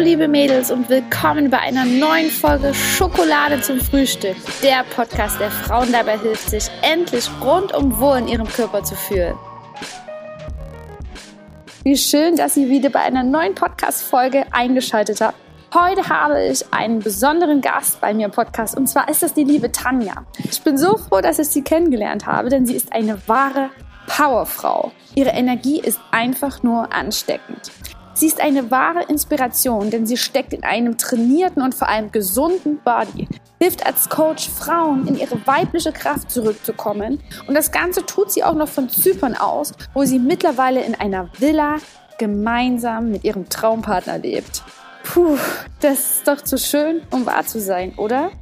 Hallo liebe Mädels und willkommen bei einer neuen Folge Schokolade zum Frühstück. Der Podcast, der Frauen dabei hilft, sich endlich rundum wohl in ihrem Körper zu fühlen. Wie schön, dass ihr wieder bei einer neuen Podcast-Folge eingeschaltet habt. Heute habe ich einen besonderen Gast bei mir im Podcast und zwar ist das die liebe Tanja. Ich bin so froh, dass ich sie kennengelernt habe, denn sie ist eine wahre Powerfrau. Ihre Energie ist einfach nur ansteckend. Sie ist eine wahre Inspiration, denn sie steckt in einem trainierten und vor allem gesunden Body, hilft als Coach Frauen in ihre weibliche Kraft zurückzukommen und das Ganze tut sie auch noch von Zypern aus, wo sie mittlerweile in einer Villa gemeinsam mit ihrem Traumpartner lebt. Puh, das ist doch zu schön, um wahr zu sein, oder?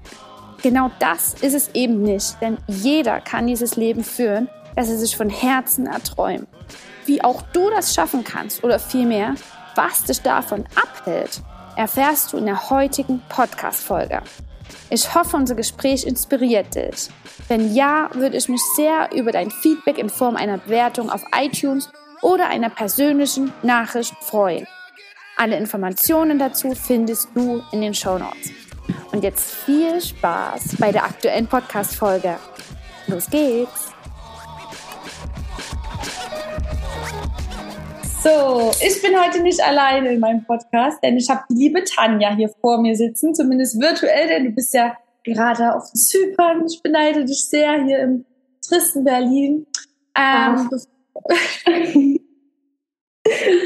Genau das ist es eben nicht, denn jeder kann dieses Leben führen, das er sich von Herzen erträumt. Wie auch du das schaffen kannst oder vielmehr, was dich davon abhält, erfährst du in der heutigen Podcast-Folge. Ich hoffe, unser Gespräch inspiriert dich. Wenn ja, würde ich mich sehr über dein Feedback in Form einer Bewertung auf iTunes oder einer persönlichen Nachricht freuen. Alle Informationen dazu findest du in den Show Notes. Und jetzt viel Spaß bei der aktuellen Podcast-Folge. Los geht's! So, ich bin heute nicht alleine in meinem Podcast, denn ich habe die liebe Tanja hier vor mir sitzen, zumindest virtuell, denn du bist ja gerade auf Zypern. Ich beneide dich sehr hier im tristen Berlin. Ähm,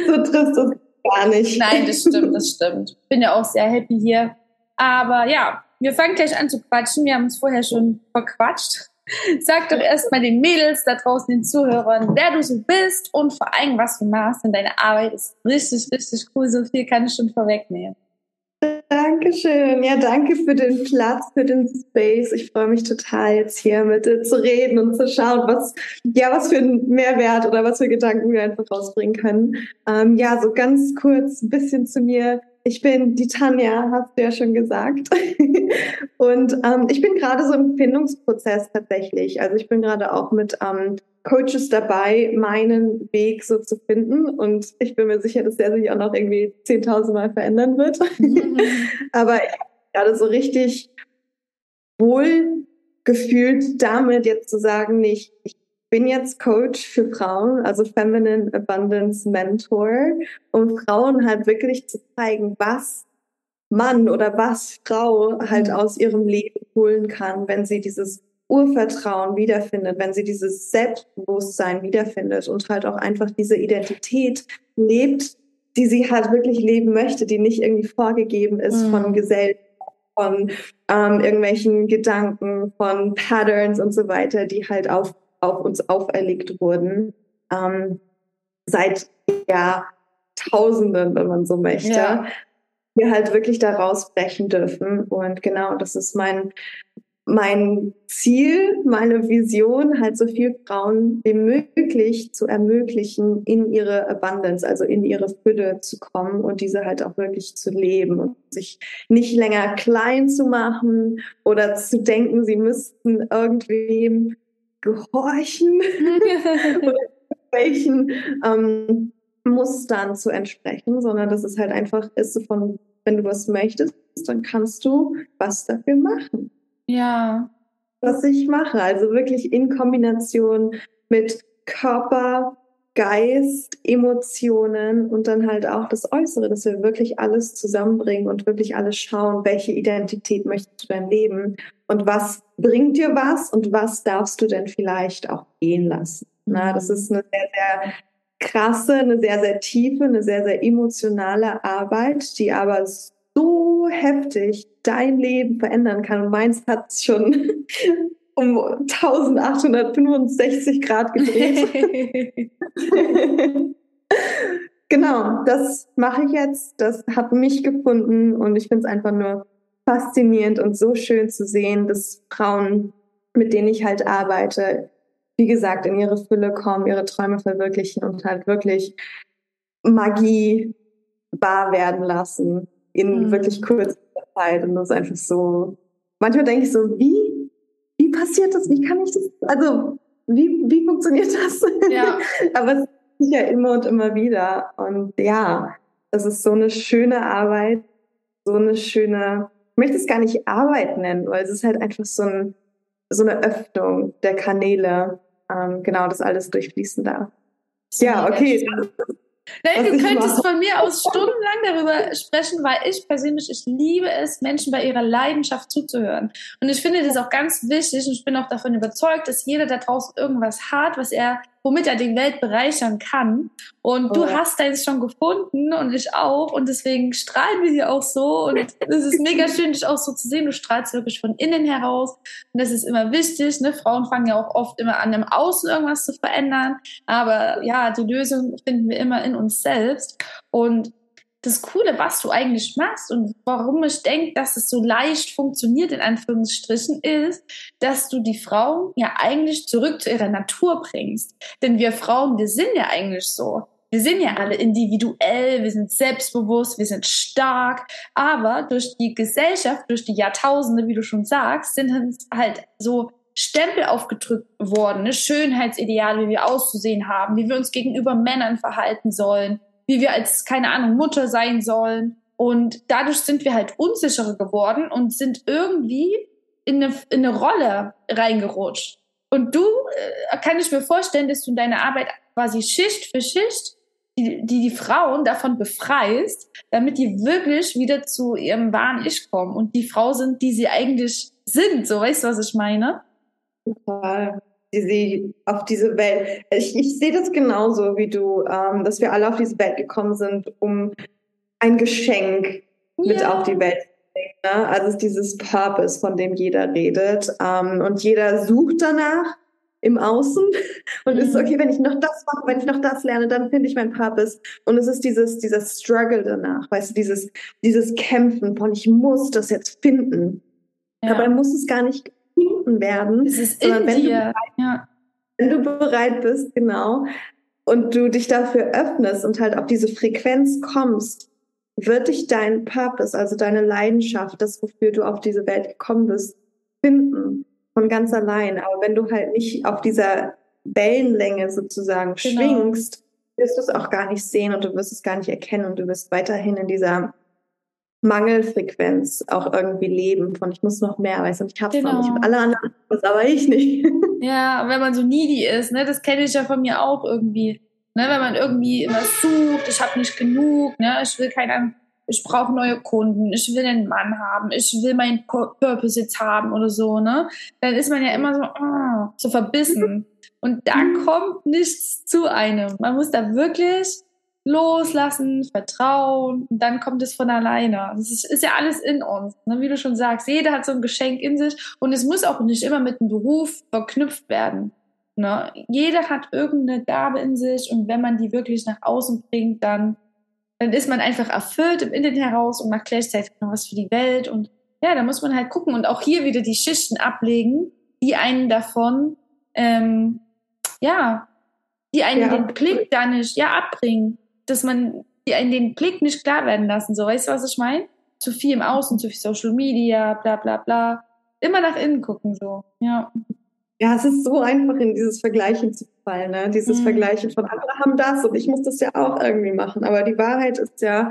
so trist ist gar nicht. Nein, das stimmt, das stimmt. Bin ja auch sehr happy hier. Aber ja, wir fangen gleich an zu quatschen. Wir haben uns vorher schon verquatscht. Sag doch erstmal den Mädels da draußen, den Zuhörern, wer du so bist und vor allem, was du machst. Denn deine Arbeit ist richtig, richtig cool. So viel kann ich schon vorwegnehmen. Dankeschön. Ja, danke für den Platz, für den Space. Ich freue mich total, jetzt hier mit dir zu reden und zu schauen, was, ja, was für einen Mehrwert oder was für Gedanken wir einfach rausbringen können. Ähm, ja, so ganz kurz ein bisschen zu mir. Ich bin die Tanja, hast du ja schon gesagt. und ähm, ich bin gerade so im Findungsprozess tatsächlich. Also ich bin gerade auch mit ähm, Coaches dabei, meinen Weg so zu finden. Und ich bin mir sicher, dass der sich auch noch irgendwie 10.000 Mal verändern wird. Mhm. Aber ich bin gerade so richtig wohl gefühlt damit jetzt zu sagen, nicht, ich bin jetzt Coach für Frauen, also Feminine Abundance Mentor, um Frauen halt wirklich zu zeigen, was Mann oder was Frau halt mhm. aus ihrem Leben holen kann, wenn sie dieses Urvertrauen wiederfindet, wenn sie dieses Selbstbewusstsein wiederfindet und halt auch einfach diese Identität lebt, die sie halt wirklich leben möchte, die nicht irgendwie vorgegeben ist mhm. von Gesellschaft, von ähm, irgendwelchen Gedanken, von Patterns und so weiter, die halt auf auf uns auferlegt wurden, ähm, seit Jahrtausenden, wenn man so möchte, ja. wir halt wirklich da rausbrechen dürfen. Und genau, das ist mein, mein Ziel, meine Vision, halt so viel Frauen wie möglich zu ermöglichen, in ihre Abundance, also in ihre Fülle zu kommen und diese halt auch wirklich zu leben und sich nicht länger klein zu machen oder zu denken, sie müssten irgendwem gehorchen oder welchen ähm, Mustern zu entsprechen, sondern das ist halt einfach, ist von, wenn du was möchtest, dann kannst du was dafür machen. Ja. Was ich mache, also wirklich in Kombination mit Körper, Geist, Emotionen und dann halt auch das Äußere, dass wir wirklich alles zusammenbringen und wirklich alles schauen, welche Identität möchtest du dein Leben und was bringt dir was und was darfst du denn vielleicht auch gehen lassen. Na, das ist eine sehr, sehr krasse, eine sehr, sehr tiefe, eine sehr, sehr emotionale Arbeit, die aber so heftig dein Leben verändern kann. Und meins hat es schon um 1865 Grad gedreht. genau, das mache ich jetzt. Das hat mich gefunden und ich finde es einfach nur faszinierend und so schön zu sehen, dass Frauen, mit denen ich halt arbeite, wie gesagt, in ihre Fülle kommen, ihre Träume verwirklichen und halt wirklich Magie wahr werden lassen in mhm. wirklich kurzer Zeit. Und das ist einfach so. Manchmal denke ich so, wie passiert das? Wie kann ich das? Also, wie, wie funktioniert das? Ja. Aber es ist ja immer und immer wieder. Und ja, Das ist so eine schöne Arbeit, so eine schöne, ich möchte es gar nicht Arbeit nennen, weil es ist halt einfach so, ein, so eine Öffnung der Kanäle, ähm, genau, das alles durchfließen darf. Ja, okay. Nein, du könntest von mir aus stundenlang darüber sprechen, weil ich persönlich, ich liebe es, Menschen bei ihrer Leidenschaft zuzuhören. Und ich finde das auch ganz wichtig und ich bin auch davon überzeugt, dass jeder da draußen irgendwas hat, was er womit er die Welt bereichern kann. Und oh. du hast deins schon gefunden und ich auch. Und deswegen strahlen wir hier auch so. Und es ist mega schön, dich auch so zu sehen. Du strahlst wirklich von innen heraus. Und das ist immer wichtig. Ne? Frauen fangen ja auch oft immer an, im Außen irgendwas zu verändern. Aber ja, die Lösung finden wir immer in uns selbst. Und das Coole, was du eigentlich machst und warum ich denke, dass es so leicht funktioniert, in Anführungsstrichen, ist, dass du die Frauen ja eigentlich zurück zu ihrer Natur bringst. Denn wir Frauen, wir sind ja eigentlich so. Wir sind ja alle individuell, wir sind selbstbewusst, wir sind stark, aber durch die Gesellschaft, durch die Jahrtausende, wie du schon sagst, sind uns halt so Stempel aufgedrückt worden, ne? Schönheitsideale, wie wir auszusehen haben, wie wir uns gegenüber Männern verhalten sollen, wie wir als, keine Ahnung, Mutter sein sollen. Und dadurch sind wir halt unsicherer geworden und sind irgendwie in eine, in eine Rolle reingerutscht. Und du, äh, kann ich mir vorstellen, dass du in deiner Arbeit quasi Schicht für Schicht die, die, die Frauen davon befreist, damit die wirklich wieder zu ihrem wahren Ich kommen und die Frau sind, die sie eigentlich sind. So, weißt du, was ich meine? Total die sie auf diese Welt. Ich, ich sehe das genauso wie du, ähm, dass wir alle auf diese Welt gekommen sind, um ein Geschenk ja. mit auf die Welt zu bringen. Ne? Also ist dieses Purpose, von dem jeder redet. Ähm, und jeder sucht danach im Außen und mhm. ist okay, wenn ich noch das mache, wenn ich noch das lerne, dann finde ich mein Purpose. Und es ist dieses, dieser Struggle danach, weißt du, dieses, dieses Kämpfen von ich muss das jetzt finden. Ja. Dabei muss es gar nicht gefunden werden. Es ist in wenn dir. Du, ja. Wenn du bereit bist, genau, und du dich dafür öffnest und halt auf diese Frequenz kommst, wird dich dein Purpose, also deine Leidenschaft, das, wofür du auf diese Welt gekommen bist, finden. Von ganz allein. Aber wenn du halt nicht auf dieser Wellenlänge sozusagen genau. schwingst, wirst du es auch gar nicht sehen und du wirst es gar nicht erkennen und du wirst weiterhin in dieser Mangelfrequenz auch irgendwie leben von ich muss noch mehr, weißt du, ich hab's genau. noch nicht. Genau. Alle anderen was, aber ich nicht. Ja, wenn man so needy ist, ne, das kenne ich ja von mir auch irgendwie. Ne, wenn man irgendwie immer sucht, ich habe nicht genug, ne, ich will keinen, ich brauche neue Kunden, ich will einen Mann haben, ich will meinen Purpose jetzt haben oder so, ne, dann ist man ja immer so, oh, so verbissen. Und da mhm. kommt nichts zu einem. Man muss da wirklich loslassen, vertrauen und dann kommt es von alleine. Das ist, ist ja alles in uns. Ne? Wie du schon sagst, jeder hat so ein Geschenk in sich und es muss auch nicht immer mit einem Beruf verknüpft werden. Ne? Jeder hat irgendeine Gabe in sich und wenn man die wirklich nach außen bringt, dann, dann ist man einfach erfüllt im Innen heraus und macht gleichzeitig noch was für die Welt und ja, da muss man halt gucken und auch hier wieder die Schichten ablegen, die einen davon, ähm, ja, die einen ja. den Blick da nicht, ja, abbringen dass man in den Blick nicht klar werden lassen. So, weißt du, was ich meine? Zu viel im Außen, zu viel Social Media, bla bla bla. Immer nach innen gucken, so. Ja. Ja, es ist so einfach, in dieses Vergleichen zu fallen, ne? Dieses mhm. Vergleichen von andere haben das und ich muss das ja auch irgendwie machen. Aber die Wahrheit ist ja,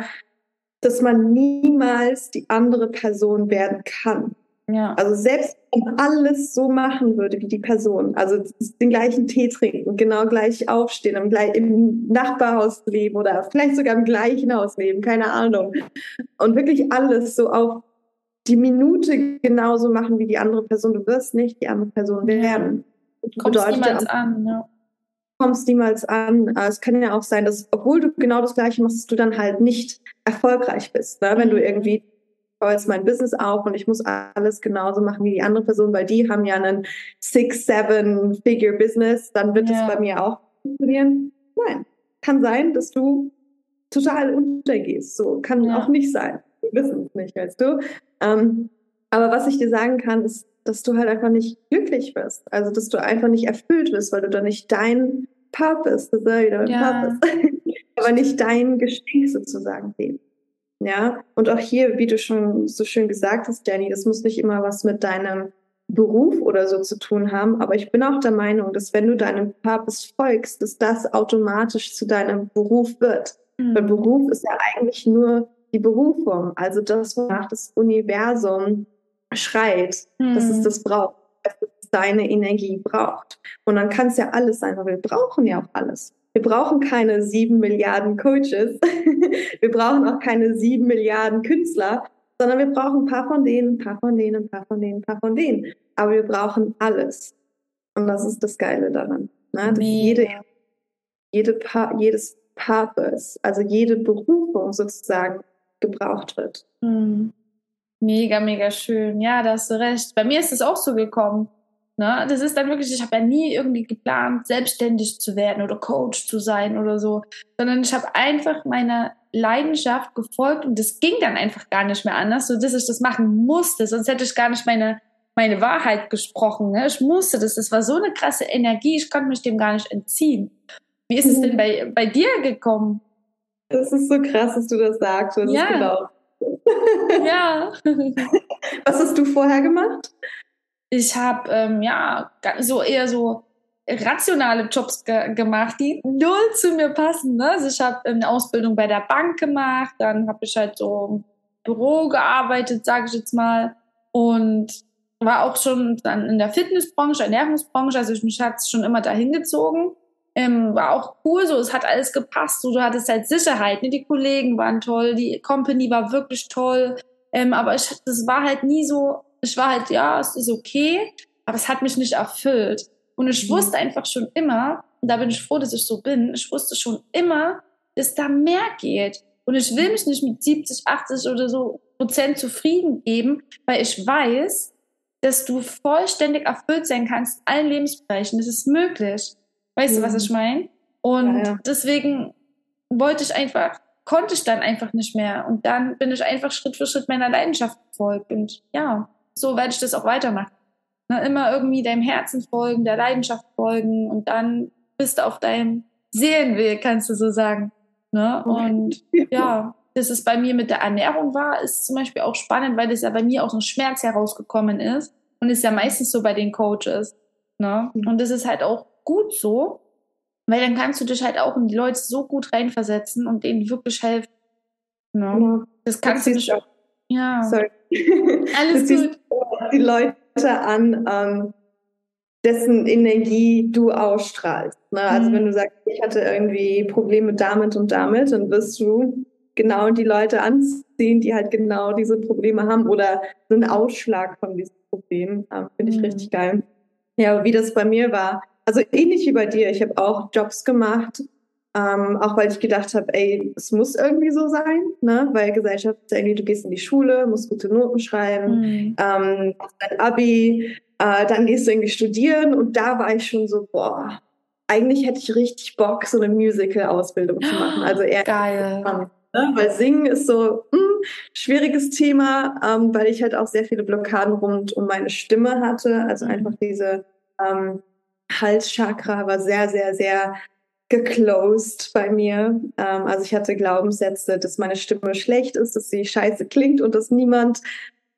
dass man niemals die andere Person werden kann. Ja. Also selbst wenn alles so machen würde wie die Person, also den gleichen Tee trinken, genau gleich aufstehen, im, im Nachbarhaus leben oder vielleicht sogar im gleichen Haus leben, keine Ahnung. Und wirklich alles so auf die Minute genauso machen wie die andere Person. Du wirst nicht die andere Person werden. Ja. Kommst niemals an, ja. Kommst niemals an. Es kann ja auch sein, dass, obwohl du genau das Gleiche machst, du dann halt nicht erfolgreich bist. Ne? Wenn du mhm. irgendwie baue jetzt mein Business auf und ich muss alles genauso machen wie die andere Person, weil die haben ja einen six, seven Figure Business, dann wird es ja. bei mir auch funktionieren. Nein, kann sein, dass du total untergehst. So kann ja. auch nicht sein. Wir wissen es nicht, weißt du. Ähm, aber was ich dir sagen kann, ist, dass du halt einfach nicht glücklich bist. Also, dass du einfach nicht erfüllt bist, weil du da nicht dein Purpose, das ist wieder ja. Purpose, aber nicht dein Geschenk sozusagen lebst. Ja, und auch hier, wie du schon so schön gesagt hast, Danny, das muss nicht immer was mit deinem Beruf oder so zu tun haben, aber ich bin auch der Meinung, dass wenn du deinem Purpose folgst, dass das automatisch zu deinem Beruf wird. Mhm. Weil Beruf ist ja eigentlich nur die Berufung, also das, wonach das Universum schreit, mhm. dass es hm. das braucht, dass es deine Energie braucht. Und dann kann es ja alles sein, weil wir brauchen ja auch alles. Wir brauchen keine sieben Milliarden Coaches. wir brauchen auch keine sieben Milliarden Künstler, sondern wir brauchen ein paar von denen, ein paar von denen, ein paar von denen, ein paar von denen. Aber wir brauchen alles. Und das ist das Geile daran. Ne? Dass jede, jede pa jedes Purpose, also jede Berufung sozusagen gebraucht wird. Mhm. Mega, mega schön. Ja, da hast du recht. Bei mir ist es auch so gekommen. Ne? Das ist dann wirklich, ich habe ja nie irgendwie geplant, selbstständig zu werden oder Coach zu sein oder so, sondern ich habe einfach meiner Leidenschaft gefolgt und das ging dann einfach gar nicht mehr anders, so dass ich das machen musste, sonst hätte ich gar nicht meine, meine Wahrheit gesprochen. Ne? Ich musste das, das war so eine krasse Energie, ich konnte mich dem gar nicht entziehen. Wie ist es denn bei, bei dir gekommen? Das ist so krass, dass du das sagst. Das ja. Genau. ja. Was hast du vorher gemacht? Ich habe ähm, ja so eher so rationale Jobs ge gemacht, die null zu mir passen. Ne? Also ich habe eine Ausbildung bei der Bank gemacht, dann habe ich halt so im Büro gearbeitet, sage ich jetzt mal, und war auch schon dann in der Fitnessbranche, Ernährungsbranche, also ich, mich hat schon immer dahin gezogen. Ähm, war auch cool, so es hat alles gepasst, so du hattest halt Sicherheit, ne? die Kollegen waren toll, die Company war wirklich toll, ähm, aber ich, das war halt nie so ich war halt, ja, es ist okay, aber es hat mich nicht erfüllt. Und ich mhm. wusste einfach schon immer, und da bin ich froh, dass ich so bin, ich wusste schon immer, dass da mehr geht. Und ich will mich nicht mit 70, 80 oder so Prozent zufrieden geben, weil ich weiß, dass du vollständig erfüllt sein kannst in allen Lebensbereichen. Das ist möglich. Weißt mhm. du, was ich mhm. meine? Und ja, ja. deswegen wollte ich einfach, konnte ich dann einfach nicht mehr. Und dann bin ich einfach Schritt für Schritt meiner Leidenschaft gefolgt. Und ja, so werde ich das auch weitermachen. Ne, immer irgendwie deinem Herzen folgen, der Leidenschaft folgen und dann bist du auf deinem Seelenweg, kannst du so sagen. Ne? Und ja, dass es bei mir mit der Ernährung war, ist zum Beispiel auch spannend, weil das ja bei mir aus einem Schmerz herausgekommen ist und ist ja meistens so bei den Coaches. Ne? Mhm. Und das ist halt auch gut so, weil dann kannst du dich halt auch in die Leute so gut reinversetzen und denen wirklich helfen. Ne? Ja. Das kannst das du dich auch. Ja. Sorry. Alles gut. Die Leute an, ähm, dessen Energie du ausstrahlst. Ne? Also mhm. wenn du sagst, ich hatte irgendwie Probleme damit und damit, dann wirst du genau die Leute anziehen, die halt genau diese Probleme haben oder so einen Ausschlag von diesem Problem. Ähm, Finde ich mhm. richtig geil. Ja, wie das bei mir war. Also ähnlich wie bei dir. Ich habe auch Jobs gemacht, ähm, auch weil ich gedacht habe, ey, es muss irgendwie so sein, ne? Weil Gesellschaft ist irgendwie, du gehst in die Schule, musst gute Noten schreiben, mhm. ähm, dein Abi, äh, dann gehst du irgendwie studieren und da war ich schon so, boah, eigentlich hätte ich richtig Bock, so eine Musical-Ausbildung zu machen. Also eher geil. ne? Weil Singen ist so ein hm, schwieriges Thema, ähm, weil ich halt auch sehr viele Blockaden rund um meine Stimme hatte. Also mhm. einfach diese ähm, Halschakra war sehr, sehr, sehr geclosed bei mir. Ähm, also ich hatte Glaubenssätze, dass meine Stimme schlecht ist, dass sie scheiße klingt und dass niemand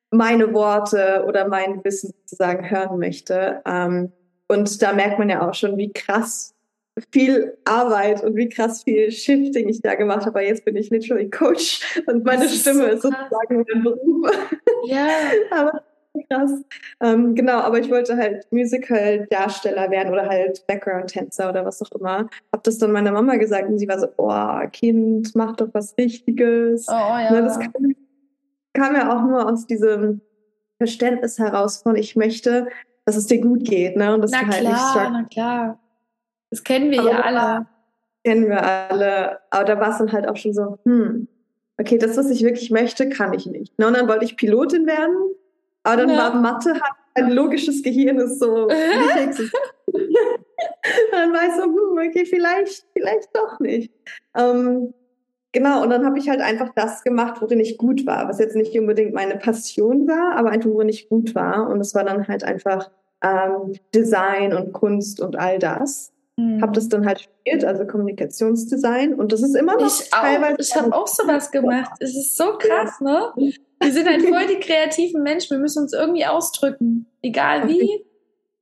meine Worte oder mein Wissen sozusagen hören möchte. Ähm, und da merkt man ja auch schon, wie krass viel Arbeit und wie krass viel Shifting ich da gemacht habe. Aber jetzt bin ich literally Coach und meine Stimme ist, so ist sozusagen mein Beruf. Ja. Aber krass. Ähm, genau, aber ich wollte halt Musical-Darsteller werden oder halt Background-Tänzer oder was auch immer. Hab das dann meiner Mama gesagt und sie war so, oh, Kind, mach doch was Richtiges. Oh, ja. Ne, das kam, kam ja auch nur aus diesem Verständnis heraus von, ich möchte, dass es dir gut geht. Ne? Und dass na du halt klar, nicht na klar. Das kennen wir aber ja alle. Kennen wir alle. Aber da war es dann halt auch schon so, hm, okay, das, was ich wirklich möchte, kann ich nicht. Ne? Und dann wollte ich Pilotin werden aber dann ja. war Mathe, hat ein logisches Gehirn ist so dann war ich so, hm, okay, vielleicht, vielleicht doch nicht. Ähm, genau, und dann habe ich halt einfach das gemacht, worin ich gut war, was jetzt nicht unbedingt meine Passion war, aber einfach, worin ich gut war. Und es war dann halt einfach ähm, Design und Kunst und all das. Mhm. Habe das dann halt studiert, also Kommunikationsdesign. Und das ist immer noch ich teilweise. Auch. Ich habe auch sowas gemacht. Es ist so krass, ne? Wir sind halt voll die kreativen Menschen. Wir müssen uns irgendwie ausdrücken. Egal wie.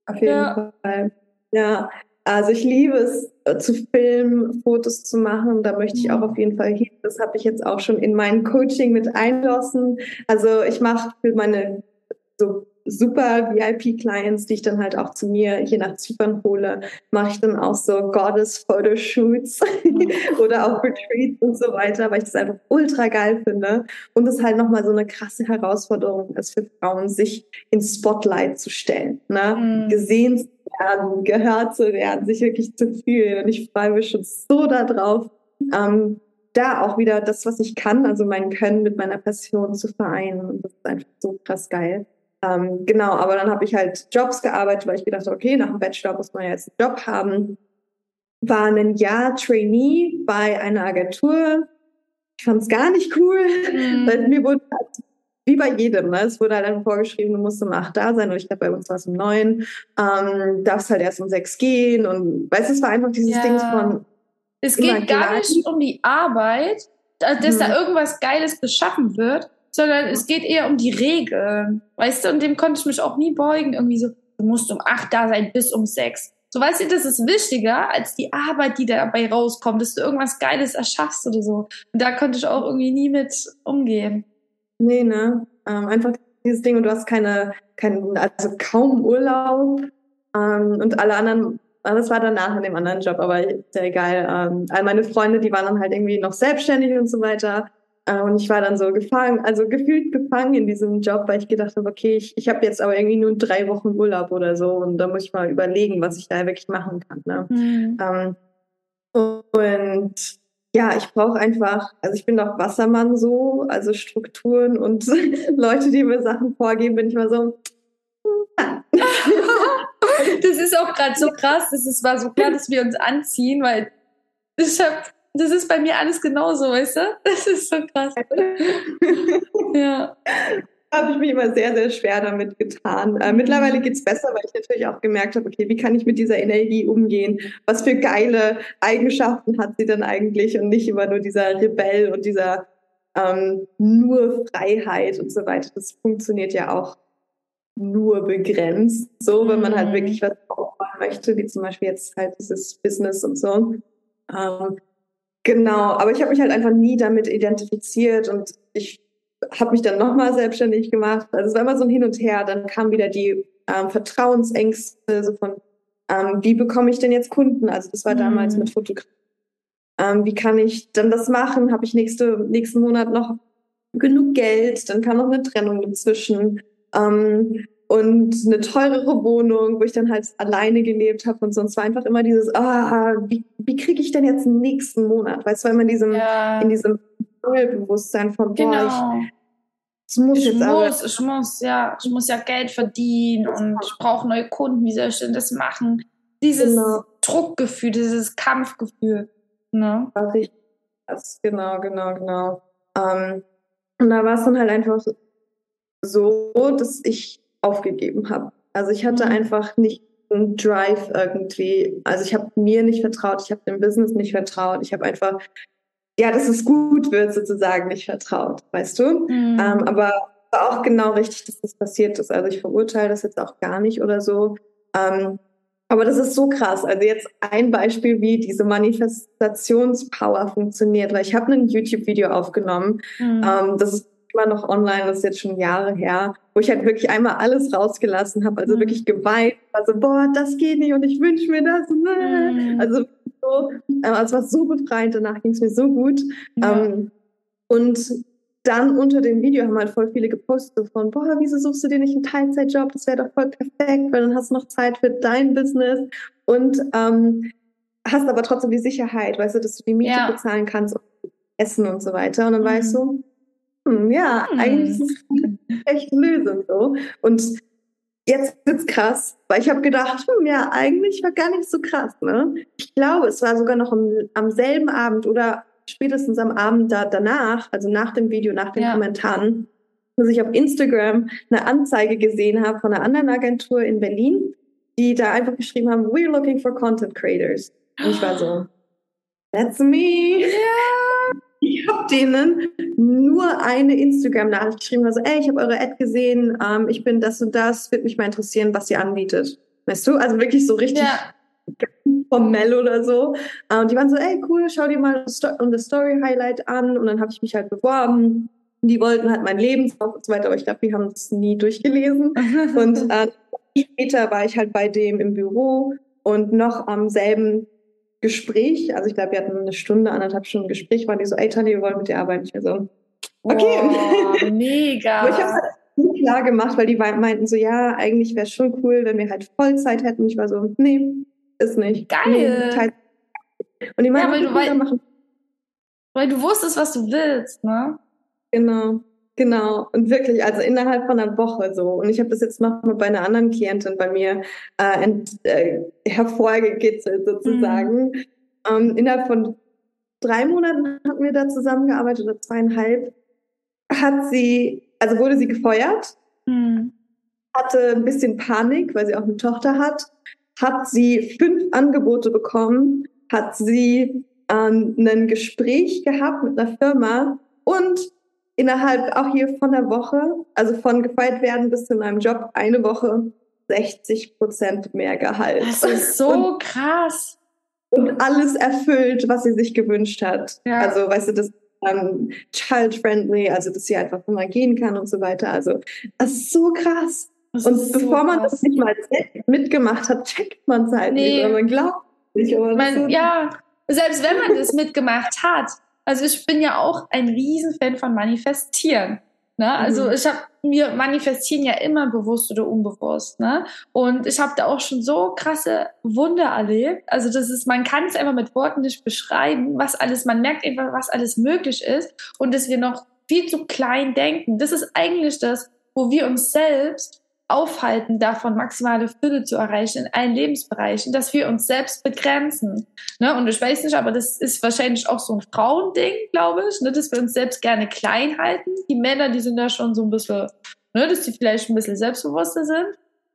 Auf jeden ja. Fall. Ja. Also ich liebe es äh, zu filmen, Fotos zu machen. Da möchte ich auch auf jeden Fall hin. Das habe ich jetzt auch schon in mein Coaching mit einlassen. Also ich mache für meine so super VIP-Clients, die ich dann halt auch zu mir hier nach Zypern hole, mache ich dann auch so Goddess-Photoshoots mhm. oder auch Retreats und so weiter, weil ich das einfach ultra geil finde und es halt nochmal so eine krasse Herausforderung ist für Frauen, sich ins Spotlight zu stellen, ne? Mhm. gesehen zu werden, gehört zu werden, sich wirklich zu fühlen und ich freue mich schon so darauf, ähm, da auch wieder das, was ich kann, also mein Können mit meiner Passion zu vereinen und das ist einfach so krass geil. Ähm, genau, aber dann habe ich halt Jobs gearbeitet, weil ich gedacht habe, okay, nach dem Bachelor muss man ja jetzt einen Job haben. War ein Jahr Trainee bei einer Agentur. Ich fand es gar nicht cool, mhm. weil mir wurde halt, wie bei jedem, ne? es wurde halt dann vorgeschrieben, du musst um acht da sein und ich glaube, bei uns war es um neun, ähm, darfst halt erst um sechs gehen und weißt du, es war einfach dieses ja. Ding von... Es geht gar nicht um die Arbeit, dass mhm. da irgendwas Geiles geschaffen wird, sondern es geht eher um die Regeln. Weißt du, und dem konnte ich mich auch nie beugen. Irgendwie so, du musst um acht da sein bis um sechs. So, weißt du, das ist wichtiger als die Arbeit, die dabei rauskommt, dass du irgendwas Geiles erschaffst oder so. Und da konnte ich auch irgendwie nie mit umgehen. Nee, ne? Ähm, einfach dieses Ding und du hast keine, kein, also kaum Urlaub. Ähm, und alle anderen, das war danach in dem anderen Job, aber sehr egal. Ähm, all meine Freunde, die waren dann halt irgendwie noch selbstständig und so weiter. Äh, und ich war dann so gefangen, also gefühlt gefangen in diesem Job, weil ich gedacht habe, okay, ich, ich habe jetzt aber irgendwie nur drei Wochen Urlaub oder so und da muss ich mal überlegen, was ich da wirklich machen kann. Ne? Mhm. Ähm, und ja, ich brauche einfach, also ich bin doch Wassermann so, also Strukturen und Leute, die mir Sachen vorgeben, bin ich mal so. das ist auch gerade so krass, das ist, war so klar, dass wir uns anziehen, weil ich habe das ist bei mir alles genauso, weißt du? Das ist so krass. ja. Habe ich mich immer sehr, sehr schwer damit getan. Äh, mittlerweile geht es besser, weil ich natürlich auch gemerkt habe, okay, wie kann ich mit dieser Energie umgehen? Was für geile Eigenschaften hat sie denn eigentlich und nicht immer nur dieser Rebell und dieser ähm, nur Freiheit und so weiter. Das funktioniert ja auch nur begrenzt. So, wenn man halt mhm. wirklich was aufbauen möchte, wie zum Beispiel jetzt halt dieses Business und so. Ähm, Genau, aber ich habe mich halt einfach nie damit identifiziert und ich habe mich dann nochmal selbstständig gemacht. Also es war immer so ein Hin und Her. Dann kamen wieder die ähm, Vertrauensängste, so von, ähm, wie bekomme ich denn jetzt Kunden? Also das war damals mhm. mit Fotografie. Ähm, wie kann ich dann das machen? Habe ich nächste, nächsten Monat noch genug Geld? Dann kam noch eine Trennung dazwischen. Ähm, und eine teurere Wohnung, wo ich dann halt alleine gelebt habe und sonst war einfach immer dieses, ah, wie, wie kriege ich denn jetzt nächsten Monat? Weißt du, weil man in diesem, ja. in diesem Bewusstsein von, genau. boah, ich, ich muss ich jetzt muss, aber. Ich muss, ja, ich muss ja Geld verdienen und ich brauche neue Kunden, wie soll ich denn das machen? Dieses genau. Druckgefühl, dieses Kampfgefühl. Ne? Genau, genau, genau. Ähm, und da war es dann halt einfach so, dass ich aufgegeben habe. Also ich hatte mhm. einfach nicht einen Drive irgendwie. Also ich habe mir nicht vertraut, ich habe dem Business nicht vertraut. Ich habe einfach, ja, dass es gut wird sozusagen nicht vertraut, weißt du? Mhm. Ähm, aber auch genau richtig, dass das passiert ist. Also ich verurteile das jetzt auch gar nicht oder so. Ähm, aber das ist so krass. Also jetzt ein Beispiel, wie diese Manifestationspower funktioniert, weil ich habe ein YouTube-Video aufgenommen. Mhm. Ähm, das ist immer noch online, das ist jetzt schon Jahre her, wo ich halt wirklich einmal alles rausgelassen habe, also mhm. wirklich geweint, also boah, das geht nicht und ich wünsche mir das. Mhm. Also so, es war so befreiend, danach ging es mir so gut. Ja. Ähm, und dann unter dem Video haben halt voll viele gepostet von, boah, wieso suchst du dir nicht einen Teilzeitjob? Das wäre doch voll perfekt, weil dann hast du noch Zeit für dein Business und ähm, hast aber trotzdem die Sicherheit, weißt du, dass du die Miete ja. bezahlen kannst und Essen und so weiter. Und dann mhm. weißt du, hm, ja, hm. eigentlich ist es echt lösend so. Und jetzt wird's krass, weil ich habe gedacht, hm, ja, eigentlich war gar nicht so krass. Ne? Ich glaube, es war sogar noch am, am selben Abend oder spätestens am Abend da, danach, also nach dem Video, nach den ja. Kommentaren, dass ich auf Instagram eine Anzeige gesehen habe von einer anderen Agentur in Berlin, die da einfach geschrieben haben, we're looking for content creators. Und ich war so, that's me. Ja ich habe denen nur eine Instagram-Nachricht geschrieben, also, ey, ich habe eure Ad gesehen, ähm, ich bin das und das, würde mich mal interessieren, was ihr anbietet. Weißt du? Also wirklich so richtig ja. formell oder so. Äh, und die waren so, ey, cool, schau dir mal das Story-Highlight an. Und dann habe ich mich halt beworben. Die wollten halt mein Lebenslauf und so weiter, aber ich glaube, die haben es nie durchgelesen. und äh, später war ich halt bei dem im Büro und noch am selben Gespräch, also ich glaube, wir hatten eine Stunde, anderthalb Stunden Gespräch, waren die so, ey Tanja, wir wollen mit dir arbeiten. Ich war so, okay. Oh, mega. Ich habe halt klar gemacht, weil die meinten so, ja, eigentlich wäre es schon cool, wenn wir halt Vollzeit hätten. Ich war so, nee, ist nicht. Geil. Nee, und die meinten, ja, weil, du, weil, weil du wusstest, was du willst, ne? Genau. Genau, und wirklich, also innerhalb von einer Woche so. Und ich habe das jetzt noch mal bei einer anderen Klientin bei mir äh, ent, äh, hervorgekitzelt sozusagen. Mhm. Ähm, innerhalb von drei Monaten hatten wir da zusammengearbeitet oder zweieinhalb. Hat sie, also wurde sie gefeuert, mhm. hatte ein bisschen Panik, weil sie auch eine Tochter hat, hat sie fünf Angebote bekommen, hat sie ähm, ein Gespräch gehabt mit einer Firma und innerhalb auch hier von der Woche, also von gefeiert werden bis zu meinem Job, eine Woche 60 Prozent mehr Gehalt. Das ist so und, krass. Und alles erfüllt, was sie sich gewünscht hat. Ja. Also, weißt du, das ähm, child-friendly, also dass sie einfach mal gehen kann und so weiter. Also, das ist so krass. Das und bevor so man krass. das nicht mal mitgemacht hat, checkt man es halt nee. nicht, weil man glaubt nicht. Man, so ja, selbst wenn man das mitgemacht hat, also ich bin ja auch ein Riesenfan von Manifestieren. Ne? Also mhm. ich habe mir manifestieren ja immer bewusst oder unbewusst. Ne? Und ich habe da auch schon so krasse Wunder erlebt. Also das ist, man kann es einfach mit Worten nicht beschreiben, was alles, man merkt einfach, was alles möglich ist und dass wir noch viel zu klein denken. Das ist eigentlich das, wo wir uns selbst aufhalten, davon maximale Fülle zu erreichen in allen Lebensbereichen, dass wir uns selbst begrenzen. Ne? Und ich weiß nicht, aber das ist wahrscheinlich auch so ein Frauending, glaube ich, ne? dass wir uns selbst gerne klein halten. Die Männer, die sind da schon so ein bisschen, ne? dass die vielleicht ein bisschen selbstbewusster sind.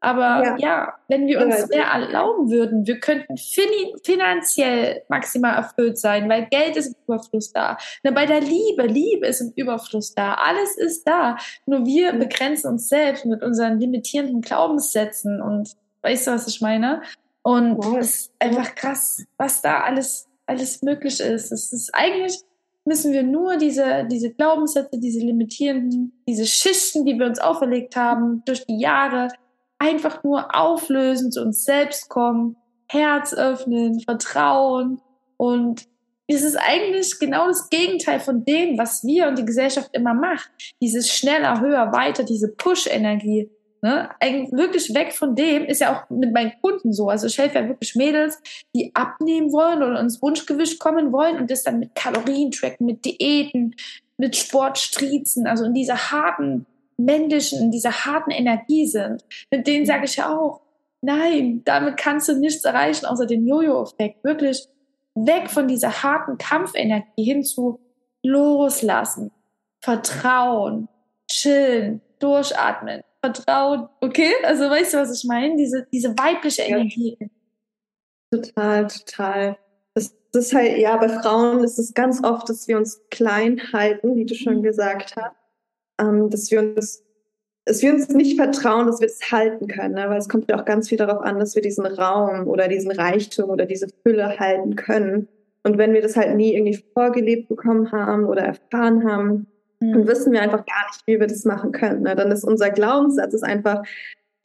Aber ja, ja wenn wir uns mehr erlauben würden, wir könnten fin finanziell maximal erfüllt sein, weil Geld ist im Überfluss da. Na, bei der Liebe, Liebe ist im Überfluss da. Alles ist da. Nur wir begrenzen uns selbst mit unseren limitierenden Glaubenssätzen und weißt du, was ich meine? Und es ist einfach krass, was da alles, alles möglich ist. Es ist eigentlich müssen wir nur diese, diese Glaubenssätze, diese limitierenden, diese Schichten, die wir uns auferlegt haben, durch die Jahre einfach nur auflösen, zu uns selbst kommen, Herz öffnen, Vertrauen und es ist eigentlich genau das Gegenteil von dem, was wir und die Gesellschaft immer macht. Dieses schneller, höher, weiter, diese Push-Energie. Ne? Eigentlich wirklich weg von dem ist ja auch mit meinen Kunden so. Also ich helfe ja wirklich Mädels, die abnehmen wollen oder ins Wunschgewicht kommen wollen und das dann mit Kalorien tracken, mit Diäten, mit Sportstrizen, also in dieser harten männlichen, in dieser harten Energie sind, mit denen sage ich ja auch, nein, damit kannst du nichts erreichen, außer den Jojo-Effekt. Wirklich weg von dieser harten Kampfenergie hin zu loslassen, vertrauen, chillen, durchatmen, vertrauen. Okay? Also weißt du, was ich meine? Diese, diese weibliche Energie. Total, total. Das, das ist halt, ja, bei Frauen ist es ganz oft, dass wir uns klein halten, wie du schon mhm. gesagt hast ähm, dass wir uns dass wir uns nicht vertrauen, dass wir es halten können, ne? weil es kommt ja auch ganz viel darauf an, dass wir diesen Raum oder diesen Reichtum oder diese Fülle halten können. Und wenn wir das halt nie irgendwie vorgelebt bekommen haben oder erfahren haben, mhm. dann wissen wir einfach gar nicht, wie wir das machen können. Ne? Dann ist unser Glaubenssatz ist einfach,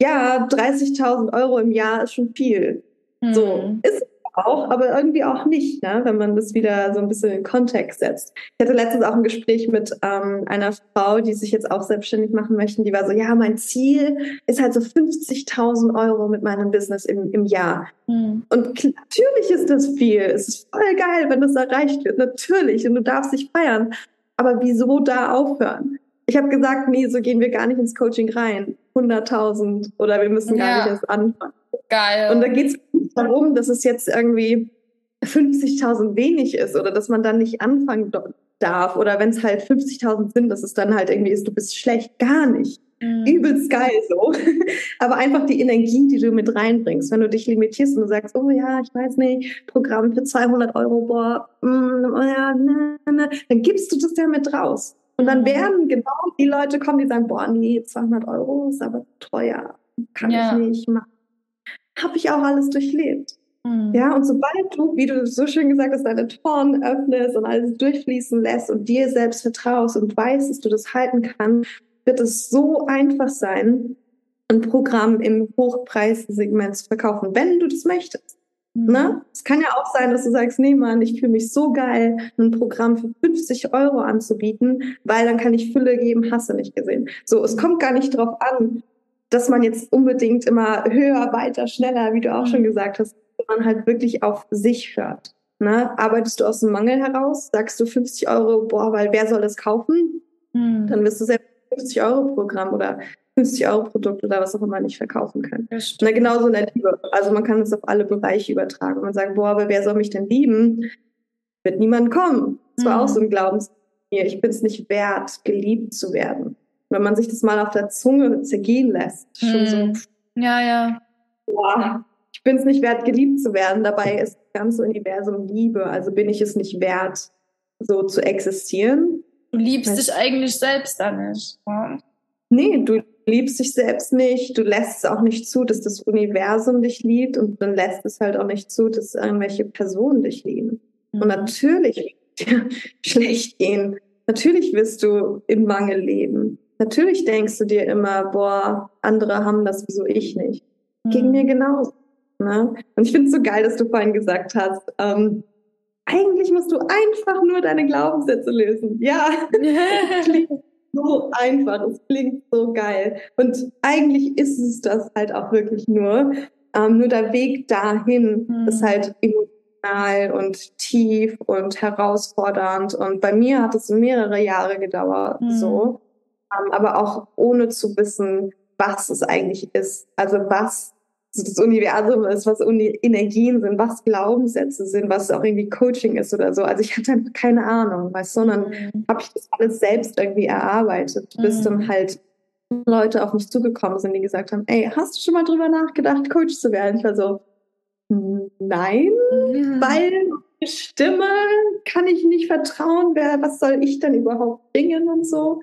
ja, 30.000 Euro im Jahr ist schon viel. Mhm. So, ist auch, aber irgendwie auch nicht, ne? wenn man das wieder so ein bisschen in Kontext setzt. Ich hatte letztens auch ein Gespräch mit ähm, einer Frau, die sich jetzt auch selbstständig machen möchte. Die war so, ja, mein Ziel ist halt so 50.000 Euro mit meinem Business im, im Jahr. Mhm. Und natürlich ist das viel. Es ist voll geil, wenn das erreicht wird. Natürlich. Und du darfst dich feiern. Aber wieso da aufhören? Ich habe gesagt, nee, so gehen wir gar nicht ins Coaching rein. 100.000 oder wir müssen gar nicht erst anfangen. Geil. Und da geht darum, dass es jetzt irgendwie 50.000 wenig ist oder dass man dann nicht anfangen darf oder wenn es halt 50.000 sind, dass es dann halt irgendwie ist, du bist schlecht, gar nicht. Mhm. Übelst geil so. Aber einfach die Energie, die du mit reinbringst, wenn du dich limitierst und du sagst, oh ja, ich weiß nicht, Programm für 200 Euro, boah, mm, oh ja, ne, ne, dann gibst du das ja mit raus. Und dann mhm. werden genau die Leute kommen, die sagen, boah, nee, 200 Euro ist aber teuer, kann ja. ich nicht machen habe ich auch alles durchlebt. Mhm. Ja, und sobald du, wie du so schön gesagt hast, deine Toren öffnest und alles durchfließen lässt und dir selbst vertraust und weißt, dass du das halten kannst, wird es so einfach sein, ein Programm im Hochpreissegment zu verkaufen, wenn du das möchtest. Mhm. Ne? Es kann ja auch sein, dass du sagst, nee Mann, ich fühle mich so geil, ein Programm für 50 Euro anzubieten, weil dann kann ich Fülle geben, hast du nicht gesehen. So, es kommt gar nicht drauf an, dass man jetzt unbedingt immer höher, weiter, schneller, wie du auch schon mhm. gesagt hast, man halt wirklich auf sich hört. Ne? Arbeitest du aus dem Mangel heraus, sagst du 50 Euro, boah, weil wer soll das kaufen? Mhm. Dann wirst du selbst 50 Euro Programm oder 50 Euro Produkt oder was auch immer nicht verkaufen können. Na, genauso in der Liebe. Also man kann es auf alle Bereiche übertragen. Man sagt, boah, aber wer soll mich denn lieben? Wird niemand kommen. Das war mhm. auch so ein Glaubens. Ich bin es nicht wert, geliebt zu werden. Wenn man sich das mal auf der Zunge zergehen lässt, schon so. Mhm. Ja, ja. Boah, ich bin es nicht wert, geliebt zu werden. Dabei ist das ganze Universum Liebe. Also bin ich es nicht wert, so zu existieren. Du liebst dich eigentlich selbst da nicht. Ja. Nee, du liebst dich selbst nicht, du lässt es auch nicht zu, dass das Universum dich liebt und dann lässt es halt auch nicht zu, dass irgendwelche Personen dich lieben. Mhm. Und natürlich wird dir schlecht gehen. Natürlich wirst du im Mangel leben. Natürlich denkst du dir immer, boah, andere haben das, wieso ich nicht. Mhm. Ging mir genauso. Ne? Und ich finde es so geil, dass du vorhin gesagt hast, ähm, eigentlich musst du einfach nur deine Glaubenssätze lösen. Ja, so einfach, es klingt so geil. Und eigentlich ist es das halt auch wirklich nur. Ähm, nur der Weg dahin mhm. ist halt emotional und tief und herausfordernd. Und bei mir hat es mehrere Jahre gedauert, mhm. so. Ähm, aber auch ohne zu wissen, was es eigentlich ist. Also was das Universum ist, was Energien sind, was Glaubenssätze sind, was auch irgendwie Coaching ist oder so. Also ich hatte einfach keine Ahnung, weißt du, sondern mhm. habe ich das alles selbst irgendwie erarbeitet, bis mhm. dann halt Leute auf mich zugekommen sind, die gesagt haben, ey, hast du schon mal drüber nachgedacht, Coach zu werden? Ich war so, nein, mhm. weil Stimme kann ich nicht vertrauen, wer, was soll ich denn überhaupt bringen und so.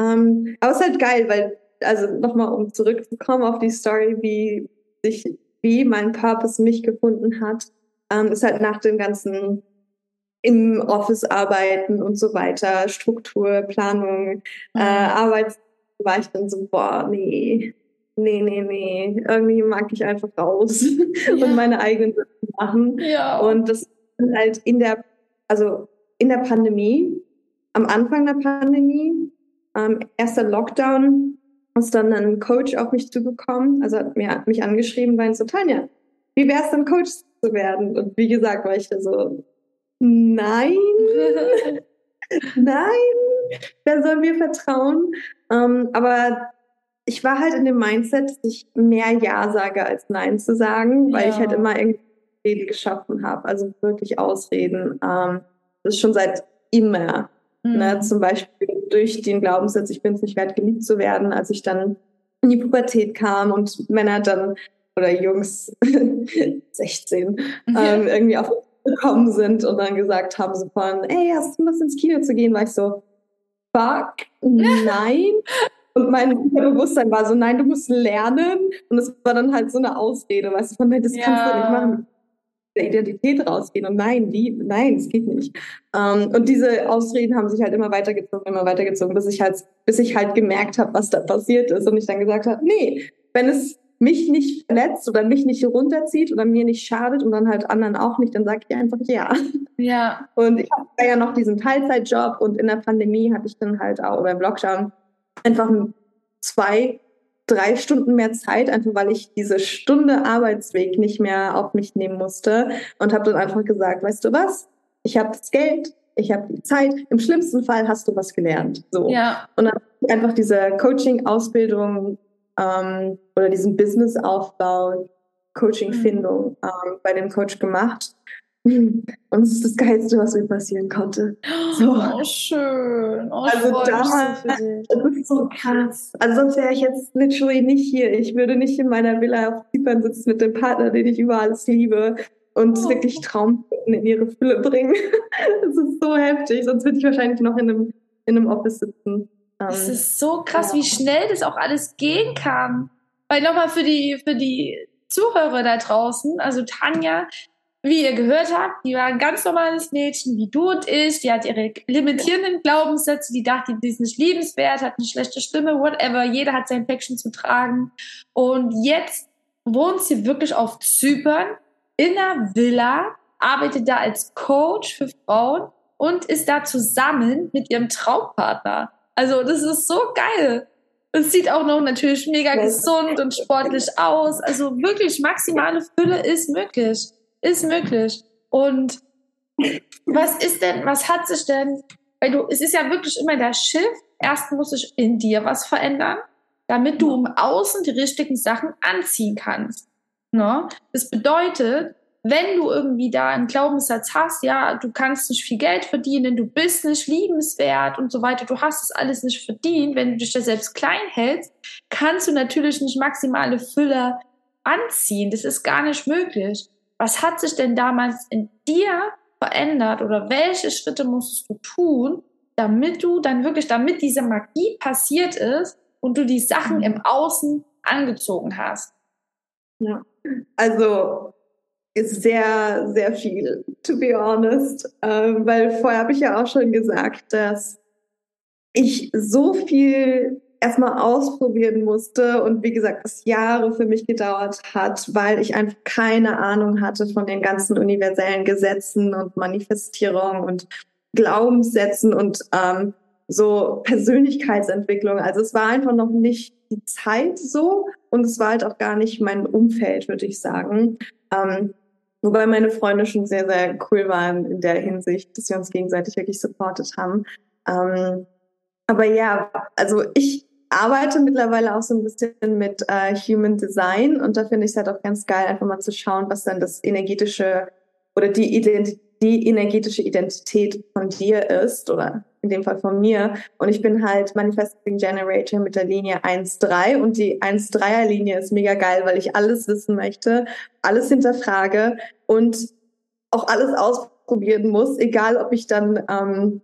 Ähm, aber es ist halt geil, weil, also nochmal, um zurückzukommen auf die Story, wie sich, wie mein Purpose mich gefunden hat, ähm, ist halt nach dem ganzen im Office arbeiten und so weiter, Struktur, Planung, äh, mhm. äh, Arbeits, war ich dann so, boah, nee, nee, nee, nee, irgendwie mag ich einfach raus ja. und meine eigenen Sachen machen. Ja. Und das halt in der, also in der Pandemie, am Anfang der Pandemie, ähm, erster Lockdown, ist dann ein Coach auf mich zugekommen, also hat mir, mich angeschrieben, meinte so, Tanja, wie wäre es denn, Coach zu werden? Und wie gesagt, war ich da so, nein, nein, wer soll mir vertrauen? Ähm, aber ich war halt in dem Mindset, dass ich mehr Ja sage als Nein zu sagen, weil ja. ich halt immer irgendwie Rede geschaffen habe, also wirklich Ausreden. Ähm, das ist schon seit immer. Mhm. Ne? Zum Beispiel durch den Glaubenssatz, ich bin es nicht wert, geliebt zu werden, als ich dann in die Pubertät kam und Männer dann oder Jungs 16 mhm. ähm, irgendwie auf gekommen sind und dann gesagt haben so von, ey, hast du Lust ins Kino zu gehen? War ich so, fuck, nein. Und mein Bewusstsein war so, nein, du musst lernen. Und es war dann halt so eine Ausrede, weißt du, von, das ja. kannst du nicht machen der Identität rausgehen. Und nein, wie? Nein, es geht nicht. Ähm, und diese Ausreden haben sich halt immer weitergezogen, immer weitergezogen, bis ich halt, bis ich halt gemerkt habe, was da passiert ist. Und ich dann gesagt habe, nee, wenn es mich nicht verletzt oder mich nicht runterzieht oder mir nicht schadet und dann halt anderen auch nicht, dann sage ich einfach ja. Ja. Und ich habe ja noch diesen Teilzeitjob und in der Pandemie hatte ich dann halt auch, oder im Lockdown, einfach zwei drei Stunden mehr Zeit, einfach weil ich diese Stunde Arbeitsweg nicht mehr auf mich nehmen musste und habe dann einfach gesagt, weißt du was, ich habe das Geld, ich habe die Zeit, im schlimmsten Fall hast du was gelernt. So. Ja. Und dann einfach diese Coaching-Ausbildung ähm, oder diesen Business-Aufbau, Coaching-Findung mhm. ähm, bei dem Coach gemacht. Und es ist das Geilste, was mir passieren konnte. So. Oh, schön. Oh, also damals, das ist so krass. Also sonst wäre ich jetzt literally nicht hier. Ich würde nicht in meiner Villa auf Zypern sitzen mit dem Partner, den ich über alles liebe und oh. wirklich Traumkunden in ihre Fülle bringen. Das ist so heftig. Sonst würde ich wahrscheinlich noch in einem, in einem Office sitzen. Es ähm, ist so krass, ja. wie schnell das auch alles gehen kann. Weil nochmal für die, für die Zuhörer da draußen, also Tanja, wie ihr gehört habt, die war ein ganz normales Mädchen, wie du und ich. Die hat ihre limitierenden Glaubenssätze, die dachte, die ist nicht liebenswert, hat eine schlechte Stimme, whatever. Jeder hat sein Päckchen zu tragen. Und jetzt wohnt sie wirklich auf Zypern in einer Villa, arbeitet da als Coach für Frauen und ist da zusammen mit ihrem Traumpartner. Also das ist so geil. Es sieht auch noch natürlich mega gesund und sportlich aus. Also wirklich maximale Fülle ist möglich. Ist möglich. Und was ist denn, was hat sich denn, weil du, es ist ja wirklich immer der Schiff. Erst muss sich in dir was verändern, damit du im Außen die richtigen Sachen anziehen kannst. Ne? Das bedeutet, wenn du irgendwie da einen Glaubenssatz hast, ja, du kannst nicht viel Geld verdienen, du bist nicht liebenswert und so weiter, du hast es alles nicht verdient, wenn du dich da selbst klein hältst, kannst du natürlich nicht maximale Fülle anziehen. Das ist gar nicht möglich. Was hat sich denn damals in dir verändert oder welche Schritte musstest du tun, damit du dann wirklich, damit diese Magie passiert ist und du die Sachen im Außen angezogen hast? Ja, also ist sehr, sehr viel, to be honest. Ähm, weil vorher habe ich ja auch schon gesagt, dass ich so viel erstmal ausprobieren musste und wie gesagt, es Jahre für mich gedauert hat, weil ich einfach keine Ahnung hatte von den ganzen universellen Gesetzen und Manifestierungen und Glaubenssätzen und ähm, so Persönlichkeitsentwicklung. Also es war einfach noch nicht die Zeit so und es war halt auch gar nicht mein Umfeld, würde ich sagen. Ähm, Wobei meine Freunde schon sehr, sehr cool waren in der Hinsicht, dass wir uns gegenseitig wirklich supportet haben. Ähm, aber ja, also ich arbeite mittlerweile auch so ein bisschen mit äh, Human Design und da finde ich es halt auch ganz geil, einfach mal zu schauen, was dann das energetische oder die, Ident die energetische Identität von dir ist oder in dem Fall von mir. Und ich bin halt Manifesting Generator mit der Linie 1.3 und die 1.3er Linie ist mega geil, weil ich alles wissen möchte, alles hinterfrage und auch alles ausprobieren muss, egal ob ich dann ähm,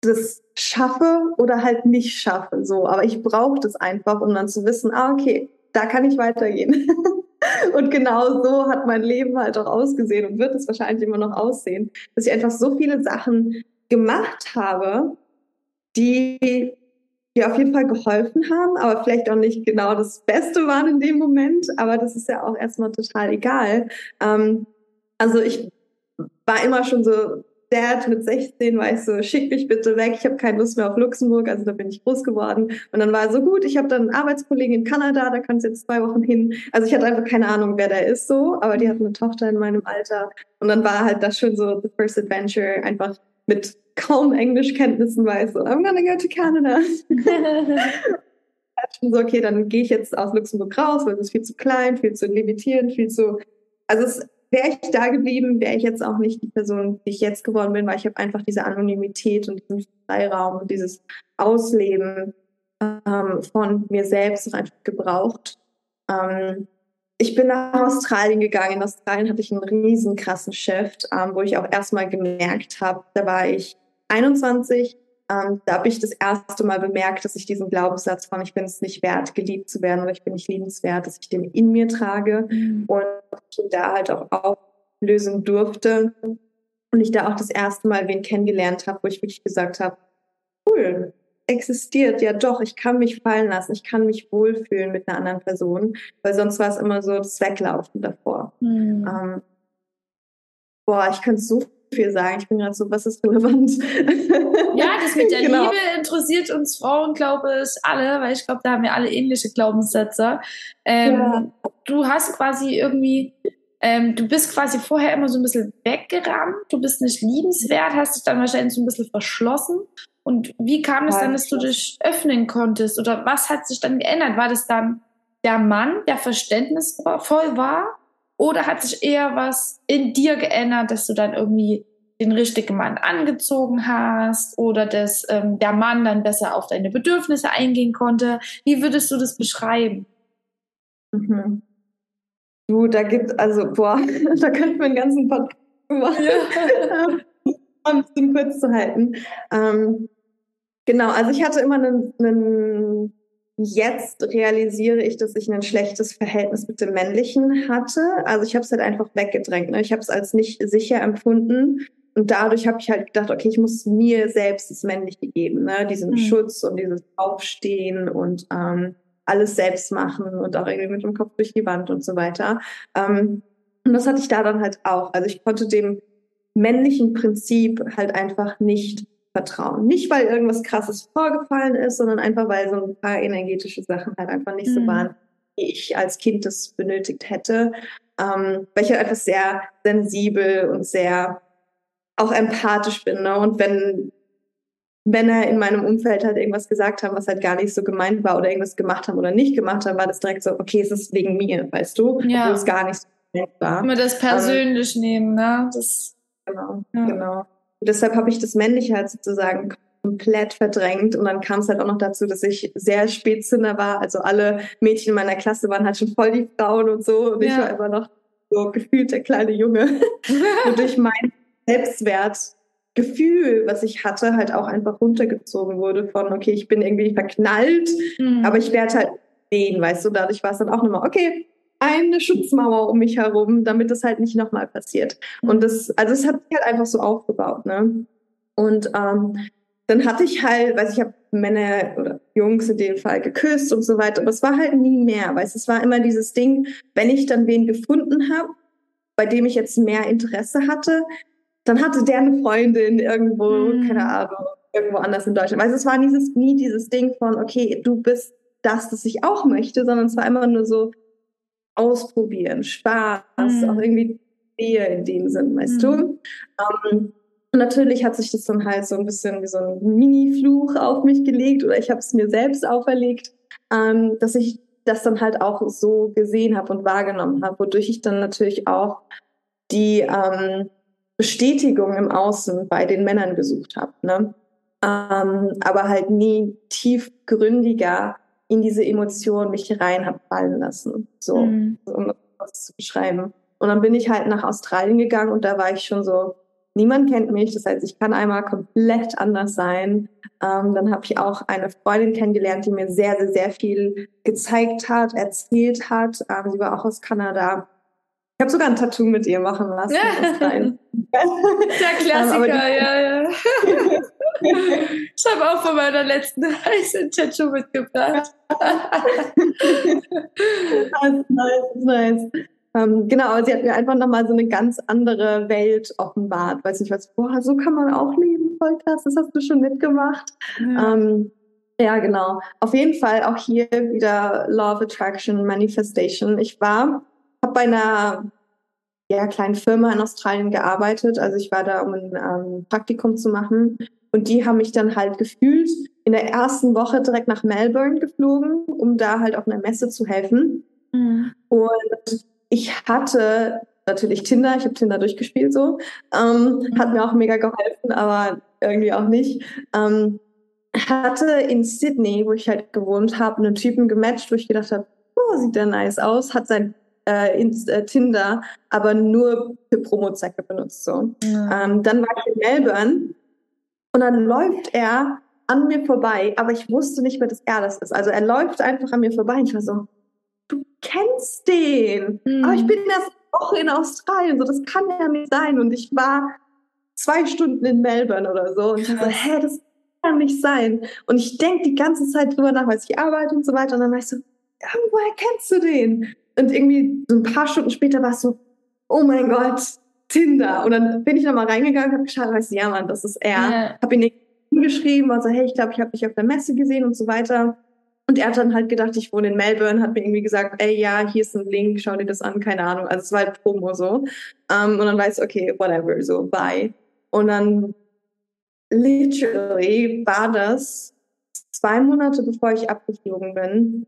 das schaffe oder halt nicht schaffe. So, aber ich brauche das einfach, um dann zu wissen, ah, okay, da kann ich weitergehen. und genau so hat mein Leben halt auch ausgesehen und wird es wahrscheinlich immer noch aussehen, dass ich einfach so viele Sachen gemacht habe, die mir auf jeden Fall geholfen haben, aber vielleicht auch nicht genau das Beste waren in dem Moment. Aber das ist ja auch erstmal total egal. Ähm, also ich war immer schon so, Dad mit 16 war ich so, schick mich bitte weg, ich habe keine Lust mehr auf Luxemburg, also da bin ich groß geworden. Und dann war so gut, ich habe dann einen Arbeitskollegen in Kanada, da kannst du jetzt zwei Wochen hin. Also ich hatte einfach keine Ahnung, wer der ist so, aber die hat eine Tochter in meinem Alter. Und dann war halt das schon so the first adventure, einfach mit kaum Englischkenntnissen weiß, so, I'm gonna go to Canada. so, okay, dann gehe ich jetzt aus Luxemburg raus, weil es ist viel zu klein, viel zu limitierend, viel zu. Also es wäre ich da geblieben, wäre ich jetzt auch nicht die Person, die ich jetzt geworden bin, weil ich habe einfach diese Anonymität und diesen Freiraum und dieses Ausleben ähm, von mir selbst einfach gebraucht. Ähm, ich bin nach Australien gegangen. In Australien hatte ich einen riesen krassen Shift, ähm, wo ich auch erstmal gemerkt habe, da war ich 21, ähm, da habe ich das erste Mal bemerkt, dass ich diesen Glaubenssatz von ich bin es nicht wert, geliebt zu werden oder ich bin nicht liebenswert, dass ich den in mir trage mhm. und da halt auch auflösen durfte. Und ich da auch das erste Mal wen kennengelernt habe, wo ich wirklich gesagt habe, cool, existiert, ja doch, ich kann mich fallen lassen, ich kann mich wohlfühlen mit einer anderen Person, weil sonst war es immer so das Weglaufen davor. Mhm. Ähm, boah, ich könnte so viel sagen. Ich bin gerade so, was ist relevant? Ja, das mit der genau. Liebe interessiert uns Frauen, glaube ich, alle, weil ich glaube, da haben wir alle ähnliche Glaubenssätze. Ähm, ja. Du hast quasi irgendwie, ähm, du bist quasi vorher immer so ein bisschen weggerannt, du bist nicht liebenswert, hast dich dann wahrscheinlich so ein bisschen verschlossen und wie kam es dann, dass du dich öffnen konntest? Oder was hat sich dann geändert? War das dann der Mann, der verständnisvoll war? Oder hat sich eher was in dir geändert, dass du dann irgendwie den richtigen Mann angezogen hast oder dass ähm, der Mann dann besser auf deine Bedürfnisse eingehen konnte? Wie würdest du das beschreiben? Mhm. Du, da gibt also, boah, da könnten wir einen ganzen Podcast machen. Ja. um es kurz zu halten. Ähm, Genau, also ich hatte immer einen, einen jetzt realisiere ich, dass ich ein schlechtes Verhältnis mit dem Männlichen hatte. Also ich habe es halt einfach weggedrängt. Ne? Ich habe es als nicht sicher empfunden. Und dadurch habe ich halt gedacht, okay, ich muss mir selbst das Männliche geben, ne? diesen mhm. Schutz und dieses Aufstehen und ähm, alles selbst machen und auch irgendwie mit dem Kopf durch die Wand und so weiter. Ähm, und das hatte ich da dann halt auch. Also ich konnte dem männlichen Prinzip halt einfach nicht vertrauen. Nicht, weil irgendwas Krasses vorgefallen ist, sondern einfach, weil so ein paar energetische Sachen halt einfach nicht mhm. so waren, wie ich als Kind das benötigt hätte. Ähm, weil ich halt einfach sehr sensibel und sehr auch empathisch bin. Ne? Und wenn Männer in meinem Umfeld halt irgendwas gesagt haben, was halt gar nicht so gemeint war oder irgendwas gemacht haben oder nicht gemacht haben, war das direkt so, okay, es ist wegen mir, weißt du? Ja. Obwohl es gar nicht so gemeint war. Immer das persönlich ähm, nehmen, ne? Das, genau, ja. genau. Und deshalb habe ich das Männliche halt sozusagen komplett verdrängt und dann kam es halt auch noch dazu, dass ich sehr Spätzünder war. Also alle Mädchen in meiner Klasse waren halt schon voll die Frauen und so und ja. ich war immer noch so gefühlt der kleine Junge. und durch mein Selbstwertgefühl, was ich hatte, halt auch einfach runtergezogen wurde von, okay, ich bin irgendwie verknallt, mhm. aber ich werde halt sehen, weißt du, dadurch war es dann auch nochmal, okay, eine Schutzmauer um mich herum, damit das halt nicht nochmal passiert. Und das, also es hat sich halt einfach so aufgebaut, ne? Und ähm, dann hatte ich halt, weiß ich, habe Männer oder Jungs in dem Fall geküsst und so weiter, aber es war halt nie mehr, weil es war immer dieses Ding, wenn ich dann wen gefunden habe, bei dem ich jetzt mehr Interesse hatte, dann hatte der eine Freundin irgendwo, mhm. keine Ahnung, irgendwo anders in Deutschland. Weil es war dieses, nie dieses Ding von, okay, du bist das, das ich auch möchte, sondern es war immer nur so, ausprobieren, Spaß, mhm. auch irgendwie Nähe in dem Sinn, weißt mhm. du? Ähm, natürlich hat sich das dann halt so ein bisschen wie so ein Mini-Fluch auf mich gelegt oder ich habe es mir selbst auferlegt, ähm, dass ich das dann halt auch so gesehen habe und wahrgenommen habe, wodurch ich dann natürlich auch die ähm, Bestätigung im Außen bei den Männern gesucht habe. Ne? Ähm, aber halt nie tiefgründiger in diese Emotion mich rein habe fallen lassen. So, mhm. um das zu beschreiben. Und dann bin ich halt nach Australien gegangen und da war ich schon so, niemand kennt mich, das heißt, ich kann einmal komplett anders sein. Ähm, dann habe ich auch eine Freundin kennengelernt, die mir sehr, sehr, sehr viel gezeigt hat, erzählt hat. Ähm, sie war auch aus Kanada. Ich habe sogar ein Tattoo mit ihr machen lassen. Ja. Der Klassiker, ähm, ja, ja. Ich habe auch von meiner letzten Reise ein Tattoo mitgebracht. das ist nice, das ist nice. Ähm, genau, sie hat mir einfach nochmal so eine ganz andere Welt offenbart. Weiß nicht was, boah, so kann man auch leben, voll krass, das hast du schon mitgemacht. Ja. Ähm, ja, genau. Auf jeden Fall auch hier wieder Law of Attraction, Manifestation. Ich war, habe bei einer ja, kleinen Firma in Australien gearbeitet. Also ich war da, um ein ähm, Praktikum zu machen. Und die haben mich dann halt gefühlt in der ersten Woche direkt nach Melbourne geflogen, um da halt auf einer Messe zu helfen. Mhm. Und ich hatte natürlich Tinder, ich habe Tinder durchgespielt so, ähm, mhm. hat mir auch mega geholfen, aber irgendwie auch nicht. Ähm, hatte in Sydney, wo ich halt gewohnt habe, einen Typen gematcht, wo ich gedacht habe, oh, sieht der nice aus, hat sein äh, in, äh, Tinder, aber nur für Promozwecke benutzt. So. Ja. Ähm, dann war ich in Melbourne und dann läuft er an mir vorbei, aber ich wusste nicht mehr, dass er das ist. Also er läuft einfach an mir vorbei und ich war so, du kennst den. Mhm. Aber ich bin erst Woche in Australien, so das kann ja nicht sein. Und ich war zwei Stunden in Melbourne oder so. Und ich so, hä, das kann nicht sein. Und ich denke die ganze Zeit drüber nach, weil ich arbeite und so weiter. Und dann war ich so, woher kennst du den? Und irgendwie so ein paar Stunden später war es so, oh mein Gott, Tinder. Und dann bin ich nochmal reingegangen, habe geschaut, weißt du, ja Mann, das ist er. Ja. Habe ihn geschrieben, war so, hey, ich glaube, ich habe dich auf der Messe gesehen und so weiter. Und er hat dann halt gedacht, ich wohne in Melbourne, hat mir irgendwie gesagt, ey, ja, hier ist ein Link, schau dir das an, keine Ahnung. Also es war halt Promo so. Um, ähm, und dann weiß ich, okay, whatever, so, bye. Und dann literally war das zwei Monate bevor ich abgeflogen bin,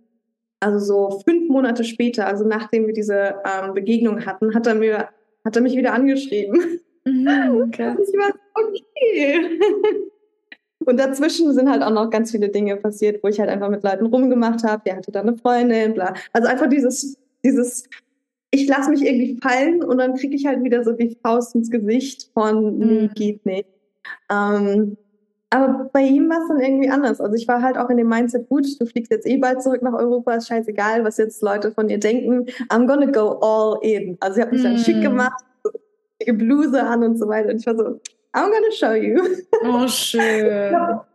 also so fünf Monate später, also nachdem wir diese ähm, Begegnung hatten, hat er mir, hat er mich wieder angeschrieben. Mhm, okay. Und ich war okay. Und dazwischen sind halt auch noch ganz viele Dinge passiert, wo ich halt einfach mit Leuten rumgemacht habe. Der hatte dann eine Freundin, bla. Also einfach dieses, dieses, ich lasse mich irgendwie fallen und dann kriege ich halt wieder so die Faust ins Gesicht von, nee, mhm. geht nicht. Ähm, aber bei ihm war es dann irgendwie anders. Also ich war halt auch in dem Mindset, gut, du fliegst jetzt eh bald zurück nach Europa, ist scheißegal, was jetzt Leute von dir denken. I'm gonna go all in. Also ich habe mich dann schick mm. gemacht, Bluse an und so weiter. Und ich war so, I'm gonna show you. Oh, schön. ja,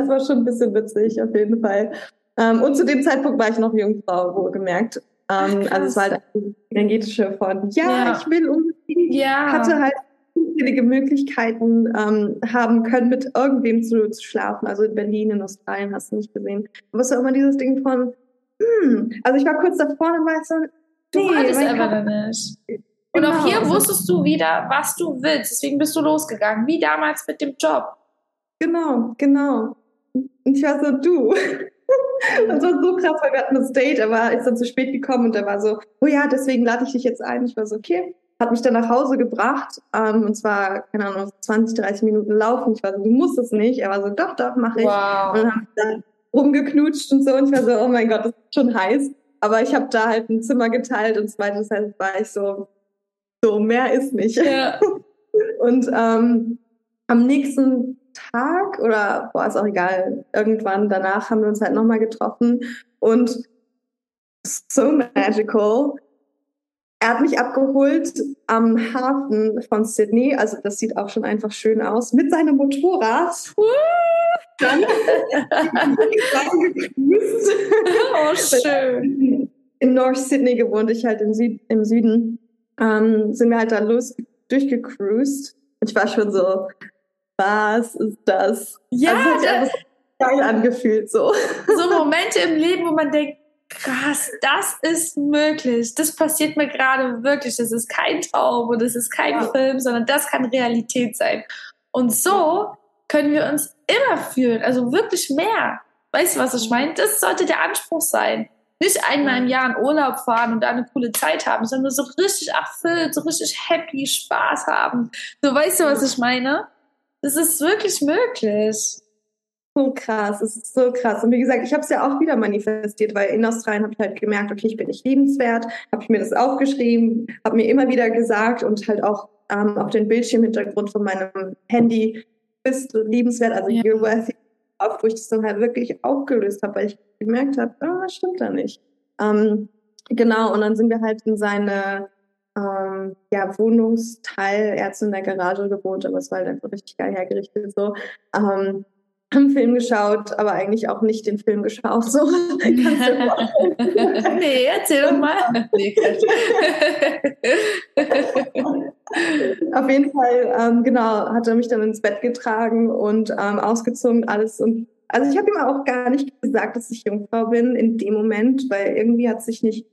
es war schon ein bisschen witzig, auf jeden Fall. Um, ähm, und zu dem Zeitpunkt war ich noch Jungfrau, wohlgemerkt. Um, ähm, also es war halt eine energetische von, ja, ja. ich will unbedingt. Ja. Hatte halt unzählige Möglichkeiten ähm, haben können, mit irgendwem zu, zu schlafen. Also in Berlin, in Australien hast du nicht gesehen. Aber es war immer dieses Ding von, hm, also ich war kurz davor und war so, du nee, hattest aber nicht. Und genau. auch hier also wusstest du wieder, was du willst. Deswegen bist du losgegangen, wie damals mit dem Job. Genau, genau. Und ich war so, du. Und es war so krass, weil wir hatten das Date, aber ist dann zu spät gekommen und er war so, oh ja, deswegen lade ich dich jetzt ein. Ich war so, okay hat mich dann nach Hause gebracht. Ähm, und zwar, keine Ahnung, 20, 30 Minuten laufen. Ich war so, du musst es nicht. Er war so, doch, doch, mach ich. Wow. Und dann haben dann rumgeknutscht und so. Und ich war so, oh mein Gott, das ist schon heiß. Aber ich habe da halt ein Zimmer geteilt und zweites heißt, war ich so, so, mehr ist nicht. Ja. und ähm, am nächsten Tag oder, boah, ist auch egal, irgendwann danach haben wir uns halt nochmal getroffen und so magical er hat mich abgeholt am Hafen von Sydney, also das sieht auch schon einfach schön aus, mit seinem Motorrad. Dann oh, schön. In North Sydney gewohnt, ich halt im, Süd im Süden. Ähm, sind wir halt da los durchgecruised. Und ich war schon so, was ist das? Ja, also, das hat sich geil angefühlt so. So Momente im Leben, wo man denkt, krass, das ist möglich. Das passiert mir gerade wirklich. Das ist kein Traum und das ist kein ja. Film, sondern das kann Realität sein. Und so können wir uns immer fühlen, also wirklich mehr. Weißt du, was ich meine? Das sollte der Anspruch sein. Nicht einmal im Jahr in Urlaub fahren und da eine coole Zeit haben, sondern so richtig erfüllt, so richtig happy, Spaß haben. So, weißt du, was ich meine? Das ist wirklich möglich so krass, es ist so krass. Und wie gesagt, ich habe es ja auch wieder manifestiert, weil in Australien habe ich halt gemerkt, okay, ich bin nicht liebenswert, habe ich mir das aufgeschrieben, habe mir immer wieder gesagt und halt auch ähm, auf den Bildschirmhintergrund von meinem Handy, bist du liebenswert, also ja. you're worthy, auf, wo ich das dann halt wirklich aufgelöst habe, weil ich gemerkt habe, ah, das stimmt da nicht. Ähm, genau, und dann sind wir halt in seine ähm, ja, Wohnungsteil, er hat so in der Garage gewohnt, aber es war halt einfach richtig geil hergerichtet so. Ähm, haben Film geschaut, aber eigentlich auch nicht den Film geschaut. So. nee, erzähl doch mal. Auf jeden Fall, ähm, genau, hat er mich dann ins Bett getragen und ähm, ausgezogen alles. Und also ich habe ihm auch gar nicht gesagt, dass ich Jungfrau bin in dem Moment, weil irgendwie hat sich nicht,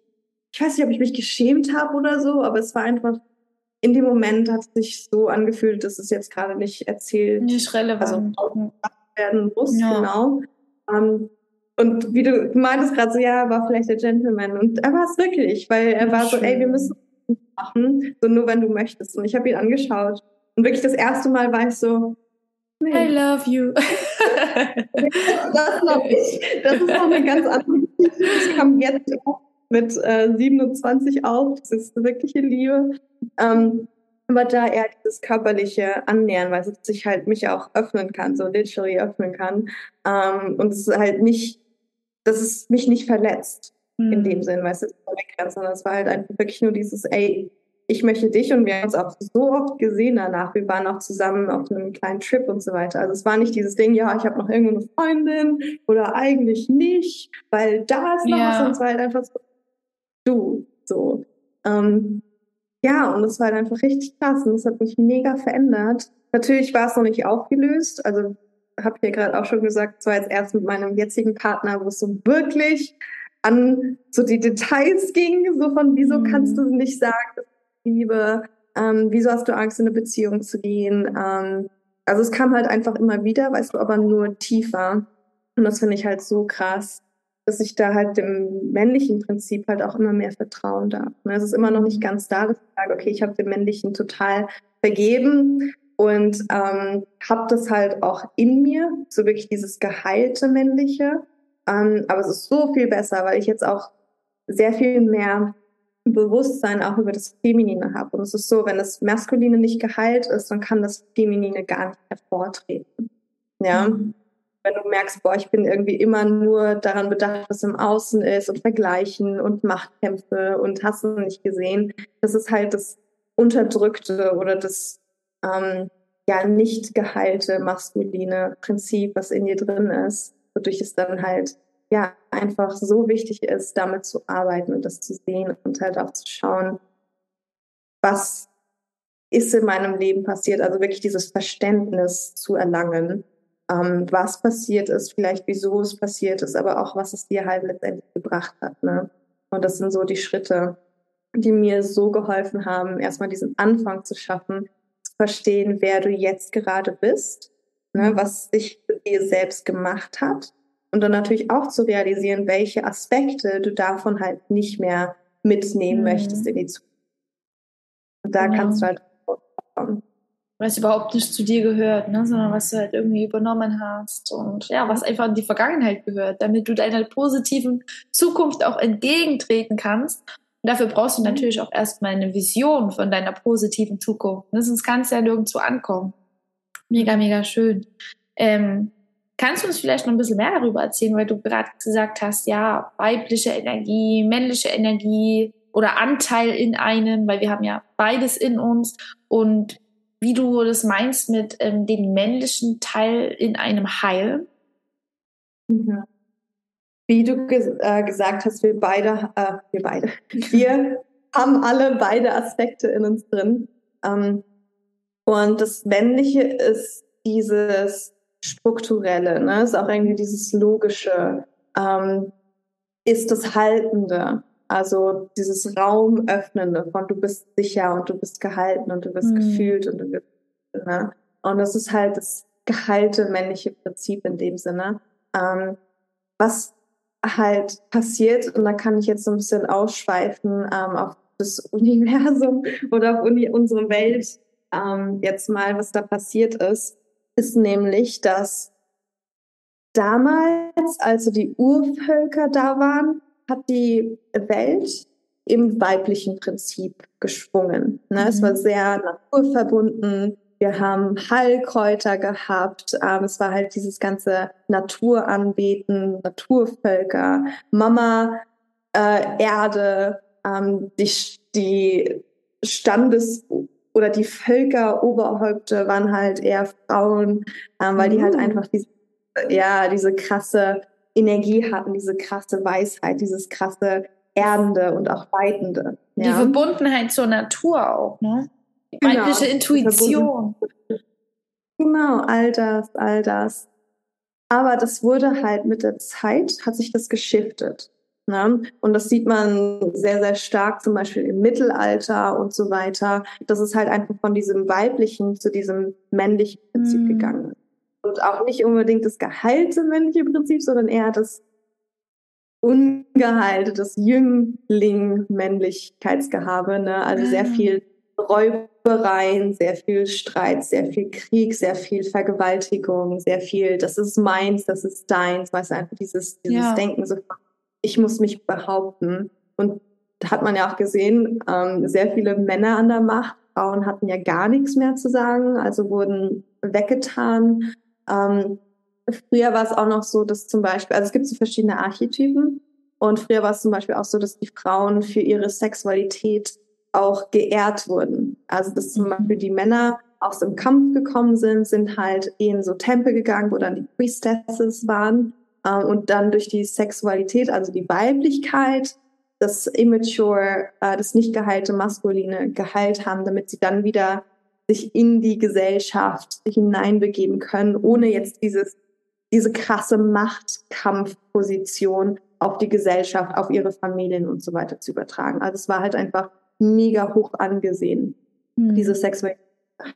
ich weiß nicht, ob ich mich geschämt habe oder so, aber es war einfach in dem Moment hat es sich so angefühlt, dass es jetzt gerade nicht erzählt. Nicht relevant. Also, werden muss, ja. genau. Ähm, und wie du, meintest gerade so, ja, er war vielleicht der Gentleman. Und er war es wirklich, weil er war Schön. so, ey, wir müssen machen, so nur wenn du möchtest. Und ich habe ihn angeschaut. Und wirklich das erste Mal war ich so, nee. I love you. das noch nicht. Das ist noch eine ganz andere Geschichte. Das kam jetzt mit äh, 27 auf. Das ist wirkliche Liebe. Ähm, aber da eher dieses körperliche Annähern, weil es sich halt mich auch öffnen kann, so literally öffnen kann. Ähm, und es ist halt nicht, dass es mich nicht verletzt mhm. in dem Sinn, weißt du, sondern es war halt einfach wirklich nur dieses, ey, ich möchte dich und wir haben uns auch so oft gesehen danach. Wir waren auch zusammen auf einem kleinen Trip und so weiter. Also es war nicht dieses Ding, ja, ich habe noch irgendwo eine Freundin oder eigentlich nicht, weil da ist noch ja. was und es war halt einfach so, du, so. Ähm, ja, und es war halt einfach richtig krass und es hat mich mega verändert. Natürlich war es noch nicht aufgelöst, also habe ich ja gerade auch schon gesagt, es war jetzt erst mit meinem jetzigen Partner, wo es so wirklich an so die Details ging, so von wieso mhm. kannst du nicht sagen, Liebe, ähm, wieso hast du Angst, in eine Beziehung zu gehen. Ähm, also es kam halt einfach immer wieder, weißt du, aber nur tiefer. Und das finde ich halt so krass dass ich da halt dem männlichen Prinzip halt auch immer mehr vertrauen darf. Ne, es ist immer noch nicht ganz da, dass ich sage, okay, ich habe dem männlichen total vergeben und ähm, habe das halt auch in mir, so wirklich dieses geheilte männliche. Ähm, aber es ist so viel besser, weil ich jetzt auch sehr viel mehr Bewusstsein auch über das Feminine habe. Und es ist so, wenn das Maskuline nicht geheilt ist, dann kann das Feminine gar nicht hervortreten. Ja. Mhm. Wenn du merkst, boah, ich bin irgendwie immer nur daran bedacht, was im Außen ist und Vergleichen und Machtkämpfe und hast du nicht gesehen. Das ist halt das Unterdrückte oder das ähm, ja nicht geheilte maskuline Prinzip, was in dir drin ist, wodurch es dann halt ja einfach so wichtig ist, damit zu arbeiten und das zu sehen und halt auch zu schauen, was ist in meinem Leben passiert, also wirklich dieses Verständnis zu erlangen, ähm, was passiert ist, vielleicht wieso es passiert ist, aber auch was es dir halt letztendlich gebracht hat. Ne? Und das sind so die Schritte, die mir so geholfen haben, erstmal diesen Anfang zu schaffen, zu verstehen, wer du jetzt gerade bist, ne, mhm. was sich dir selbst gemacht hat und dann natürlich auch zu realisieren, welche Aspekte du davon halt nicht mehr mitnehmen mhm. möchtest in die Zukunft. Und da genau. kannst du halt kommen. Was überhaupt nicht zu dir gehört, ne? sondern was du halt irgendwie übernommen hast und ja, was einfach in die Vergangenheit gehört, damit du deiner positiven Zukunft auch entgegentreten kannst. Und dafür brauchst du mhm. natürlich auch erstmal eine Vision von deiner positiven Zukunft. Ne? Sonst kannst du ja nirgendwo ankommen. Mega, mega schön. Ähm, kannst du uns vielleicht noch ein bisschen mehr darüber erzählen, weil du gerade gesagt hast, ja, weibliche Energie, männliche Energie, oder Anteil in einem, weil wir haben ja beides in uns und wie du das meinst mit ähm, dem männlichen Teil in einem Heil. Mhm. Wie du ges äh, gesagt hast, wir beide, äh, wir beide, wir haben alle beide Aspekte in uns drin. Ähm, und das Männliche ist dieses strukturelle, ne? ist auch irgendwie dieses logische, ähm, ist das Haltende. Also dieses Raumöffnende von du bist sicher und du bist gehalten und du bist mhm. gefühlt und du bist, ne? Und das ist halt das geheilte männliche Prinzip in dem Sinne. Ähm, was halt passiert, und da kann ich jetzt so ein bisschen ausschweifen ähm, auf das Universum oder auf Uni unsere Welt ähm, jetzt mal, was da passiert ist, ist nämlich, dass damals, also die Urvölker da waren, hat die Welt im weiblichen Prinzip geschwungen. Ne? Mhm. Es war mhm. sehr naturverbunden. Wir haben Heilkräuter gehabt. Ähm, es war halt dieses ganze Naturanbeten, Naturvölker, Mama äh, Erde, ähm, die, die Standes- oder die Völkeroberhäupte waren halt eher Frauen, ähm, weil mhm. die halt mhm. einfach diese, ja, diese krasse Energie hatten, diese krasse Weisheit, dieses krasse Erdende und auch Weitende. Ja. Die Verbundenheit zur Natur auch, ne? Genau, weibliche Intuition. Genau, all das, all das. Aber das wurde halt mit der Zeit, hat sich das geschiftet. Ne? Und das sieht man sehr, sehr stark zum Beispiel im Mittelalter und so weiter, dass es halt einfach von diesem weiblichen zu diesem männlichen Prinzip mm. gegangen ist und auch nicht unbedingt das geheilte männliche Prinzip, sondern eher das ungeheilte, das Jüngling-Männlichkeitsgehabe. Ne? Also sehr ah. viel Räubereien, sehr viel Streit, sehr viel Krieg, sehr viel Vergewaltigung, sehr viel, das ist meins, das ist deins, weißt du, einfach dieses, dieses ja. Denken, so, ich muss mich behaupten. Und da hat man ja auch gesehen, ähm, sehr viele Männer an der Macht, Frauen hatten ja gar nichts mehr zu sagen, also wurden weggetan ähm, früher war es auch noch so, dass zum Beispiel, also es gibt so verschiedene Archetypen und früher war es zum Beispiel auch so, dass die Frauen für ihre Sexualität auch geehrt wurden. Also dass zum mhm. Beispiel die Männer aus dem Kampf gekommen sind, sind halt in so Tempel gegangen, wo dann die Priestesses waren ähm, und dann durch die Sexualität, also die Weiblichkeit, das Immature, äh, das nicht geheilte Maskuline geheilt haben, damit sie dann wieder sich in die Gesellschaft hineinbegeben können, ohne jetzt dieses, diese krasse Machtkampfposition auf die Gesellschaft, auf ihre Familien und so weiter zu übertragen. Also es war halt einfach mega hoch angesehen, mhm. diese sexuelle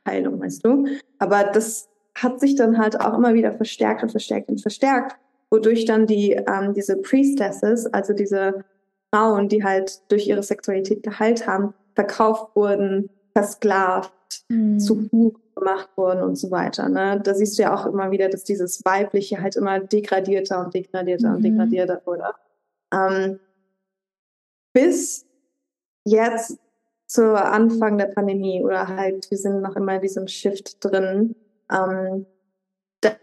Heilung, weißt du. Aber das hat sich dann halt auch immer wieder verstärkt und verstärkt und verstärkt, wodurch dann die ähm, diese Priestesses, also diese Frauen, die halt durch ihre Sexualität geheilt haben, verkauft wurden, versklavt, mhm. zu Huren gemacht wurden und so weiter. Ne? Da siehst du ja auch immer wieder, dass dieses Weibliche halt immer degradierter und degradierter mhm. und degradierter wurde. Ähm, bis jetzt zu Anfang der Pandemie oder halt, wir sind noch immer in diesem Shift drin, ähm,